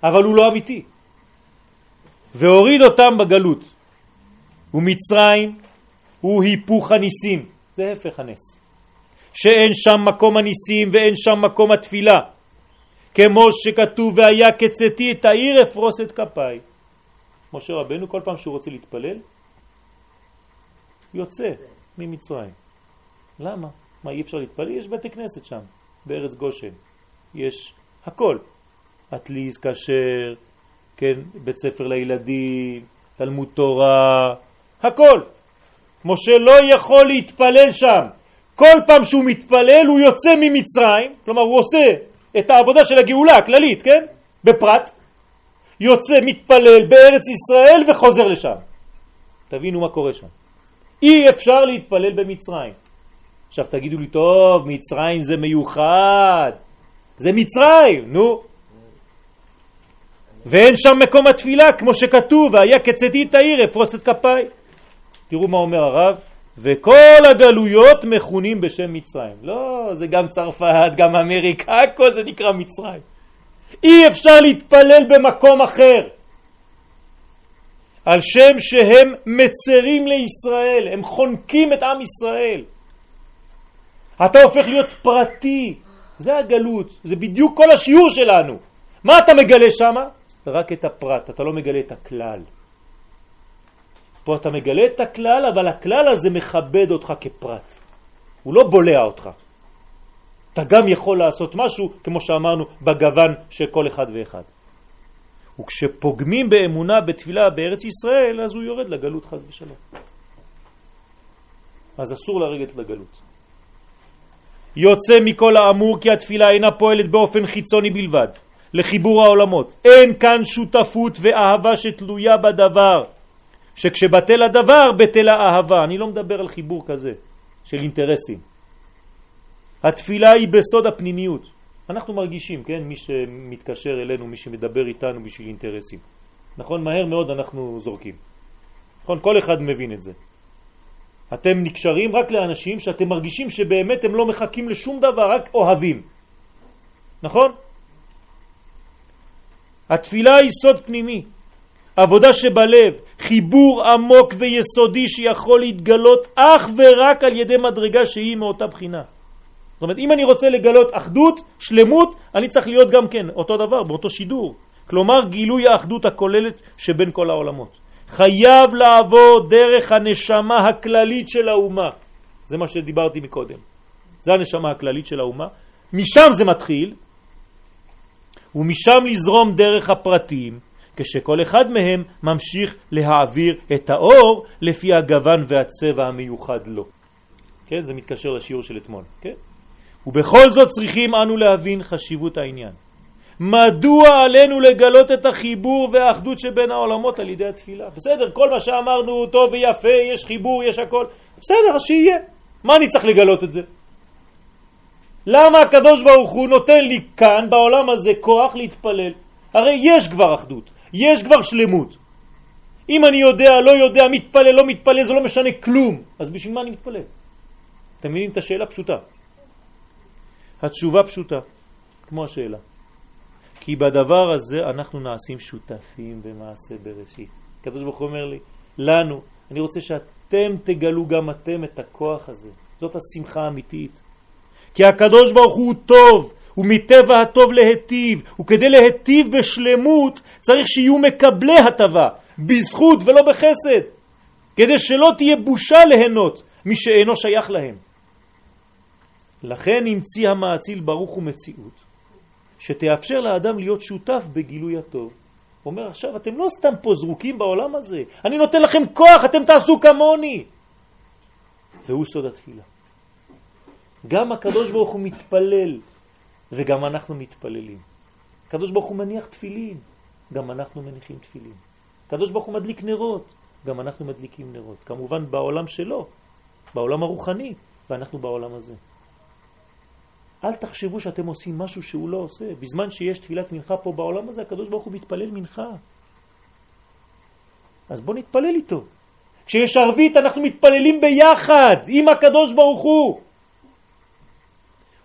אבל הוא לא אמיתי. והוריד אותם בגלות. ומצרים הוא היפוך הניסים, זה הפך הנס. שאין שם מקום הניסים ואין שם מקום התפילה. כמו שכתוב והיה קצתי את העיר אפרוס את כפיי. משה רבנו כל פעם שהוא רוצה להתפלל יוצא ממצרים. למה? מה אי אפשר להתפלל? יש בתי כנסת שם, בארץ גושן. יש הכל. אטליס, כשר, כן, בית ספר לילדים, תלמוד תורה, הכל. משה לא יכול להתפלל שם. כל פעם שהוא מתפלל הוא יוצא ממצרים, כלומר הוא עושה את העבודה של הגאולה הכללית, כן? בפרט, יוצא, מתפלל בארץ ישראל וחוזר לשם. תבינו מה קורה שם. אי אפשר להתפלל במצרים. עכשיו תגידו לי, טוב, מצרים זה מיוחד. זה מצרים, נו. ואין שם מקום התפילה, כמו שכתוב, והיה כצאתי את העיר, אפרוס את כפיי. תראו מה אומר הרב, וכל הגלויות מכונים בשם מצרים. לא, זה גם צרפת, גם אמריקה, הכל זה נקרא מצרים. אי אפשר להתפלל במקום אחר. על שם שהם מצרים לישראל, הם חונקים את עם ישראל. אתה הופך להיות פרטי, זה הגלות, זה בדיוק כל השיעור שלנו. מה אתה מגלה שם? רק את הפרט, אתה לא מגלה את הכלל. פה אתה מגלה את הכלל, אבל הכלל הזה מכבד אותך כפרט. הוא לא בולע אותך. אתה גם יכול לעשות משהו, כמו שאמרנו, בגוון של כל אחד ואחד. וכשפוגמים באמונה בתפילה בארץ ישראל, אז הוא יורד לגלות חז ושלום. אז אסור לרגת לגלות. יוצא מכל האמור כי התפילה אינה פועלת באופן חיצוני בלבד, לחיבור העולמות. אין כאן שותפות ואהבה שתלויה בדבר, שכשבטל הדבר בטל האהבה. אני לא מדבר על חיבור כזה של אינטרסים. התפילה היא בסוד הפנימיות. אנחנו מרגישים, כן, מי שמתקשר אלינו, מי שמדבר איתנו בשביל אינטרסים. נכון, מהר מאוד אנחנו זורקים. נכון, כל אחד מבין את זה. אתם נקשרים רק לאנשים שאתם מרגישים שבאמת הם לא מחכים לשום דבר, רק אוהבים. נכון? התפילה היא סוד פנימי, עבודה שבלב, חיבור עמוק ויסודי שיכול להתגלות אך ורק על ידי מדרגה שהיא מאותה בחינה. זאת אומרת, אם אני רוצה לגלות אחדות, שלמות, אני צריך להיות גם כן אותו דבר, באותו שידור. כלומר, גילוי האחדות הכוללת שבין כל העולמות. חייב לעבור דרך הנשמה הכללית של האומה. זה מה שדיברתי מקודם. זה הנשמה הכללית של האומה. משם זה מתחיל, ומשם לזרום דרך הפרטים, כשכל אחד מהם ממשיך להעביר את האור לפי הגוון והצבע המיוחד לו. כן, זה מתקשר לשיעור של אתמול, כן? ובכל זאת צריכים אנו להבין חשיבות העניין. מדוע עלינו לגלות את החיבור והאחדות שבין העולמות על ידי התפילה? בסדר, כל מה שאמרנו טוב ויפה, יש חיבור, יש הכל. בסדר, אז שיהיה. מה אני צריך לגלות את זה? למה הקדוש ברוך הוא נותן לי כאן, בעולם הזה, כוח להתפלל? הרי יש כבר אחדות, יש כבר שלמות. אם אני יודע, לא יודע, מתפלל, לא מתפלל, זה לא משנה כלום. אז בשביל מה אני מתפלל? אתם מבינים את השאלה פשוטה? התשובה פשוטה, כמו השאלה. כי בדבר הזה אנחנו נעשים שותפים במעשה בראשית. הקדוש ברוך הוא אומר לי, לנו, אני רוצה שאתם תגלו גם אתם את הכוח הזה. זאת השמחה האמיתית. כי הקדוש ברוך הוא טוב, הוא מטבע הטוב להטיב, וכדי להטיב בשלמות צריך שיהיו מקבלי הטבה, בזכות ולא בחסד, כדי שלא תהיה בושה ליהנות מי שאינו שייך להם. לכן המציא המאציל ברוך ומציאות, שתאפשר לאדם להיות שותף בגילוי הטוב. הוא אומר עכשיו, אתם לא סתם פה זרוקים בעולם הזה, אני נותן לכם כוח, אתם תעשו כמוני. והוא סוד התפילה. גם הקדוש ברוך הוא מתפלל, וגם אנחנו מתפללים. הקדוש ברוך הוא מניח תפילין, גם אנחנו מניחים תפילין. הקדוש ברוך הוא מדליק נרות, גם אנחנו מדליקים נרות. כמובן בעולם שלו, בעולם הרוחני, ואנחנו בעולם הזה. אל תחשבו שאתם עושים משהו שהוא לא עושה. בזמן שיש תפילת מנחה פה בעולם הזה, הקדוש ברוך הוא מתפלל מנחה. אז בוא נתפלל איתו. כשיש ערבית אנחנו מתפללים ביחד עם הקדוש ברוך הוא.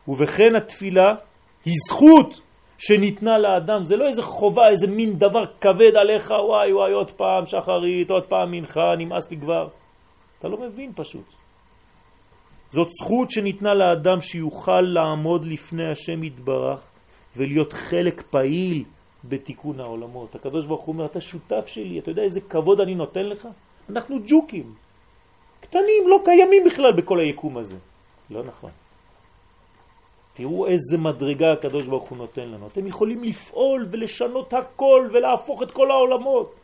ובכן התפילה היא זכות שניתנה לאדם, זה לא איזה חובה, איזה מין דבר כבד עליך, וואי וואי עוד פעם שחרית, עוד פעם מנחה, נמאס לי כבר. אתה לא מבין פשוט. זאת זכות שניתנה לאדם שיוכל לעמוד לפני השם יתברך ולהיות חלק פעיל בתיקון העולמות. הקדוש ברוך הוא אומר, אתה שותף שלי, אתה יודע איזה כבוד אני נותן לך? אנחנו ג'וקים, קטנים, לא קיימים בכלל בכל היקום הזה. לא נכון. תראו איזה מדרגה הקדוש ברוך הוא נותן לנו. אתם יכולים לפעול ולשנות הכל ולהפוך את כל העולמות.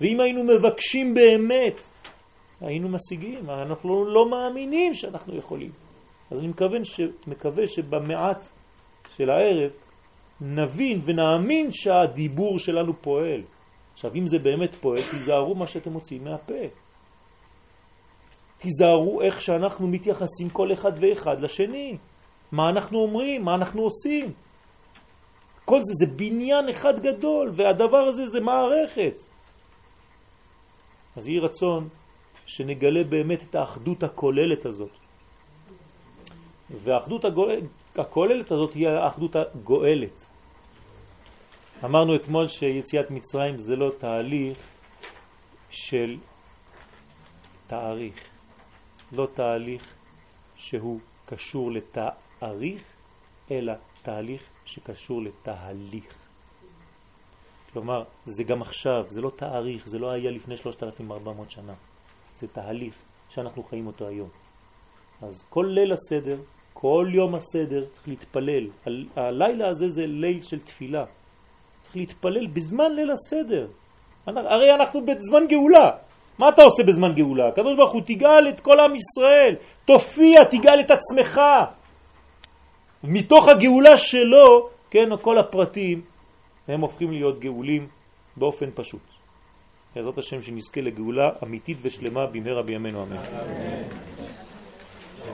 ואם היינו מבקשים באמת, היינו משיגים. אנחנו לא מאמינים שאנחנו יכולים. אז אני מקווה, ש... מקווה שבמעט של הערב נבין ונאמין שהדיבור שלנו פועל. עכשיו, אם זה באמת פועל, תיזהרו מה שאתם מוצאים מהפה. תיזהרו איך שאנחנו מתייחסים כל אחד ואחד לשני. מה אנחנו אומרים, מה אנחנו עושים. כל זה זה בניין אחד גדול, והדבר הזה זה מערכת. אז יהי רצון שנגלה באמת את האחדות הכוללת הזאת. והאחדות הכוללת הזאת היא האחדות הגואלת. אמרנו אתמול שיציאת מצרים זה לא תהליך של תאריך, לא תהליך שהוא קשור לתאריך, אלא תהליך שקשור לתהליך. כלומר, זה גם עכשיו, זה לא תאריך, זה לא היה לפני 3,400 שנה. זה תהליך שאנחנו חיים אותו היום. אז כל ליל הסדר, כל יום הסדר, צריך להתפלל. הלילה הזה זה ליל של תפילה. צריך להתפלל בזמן ליל הסדר. הרי אנחנו בזמן גאולה. מה אתה עושה בזמן גאולה? הקדוש ברוך הוא תגאל את כל עם ישראל, תופיע, תגאל את עצמך. מתוך הגאולה שלו, כן, כל הפרטים, הם הופכים להיות גאולים באופן פשוט. בעזרת השם שנזכה לגאולה אמיתית ושלמה במהרה בימינו אמן. אמן.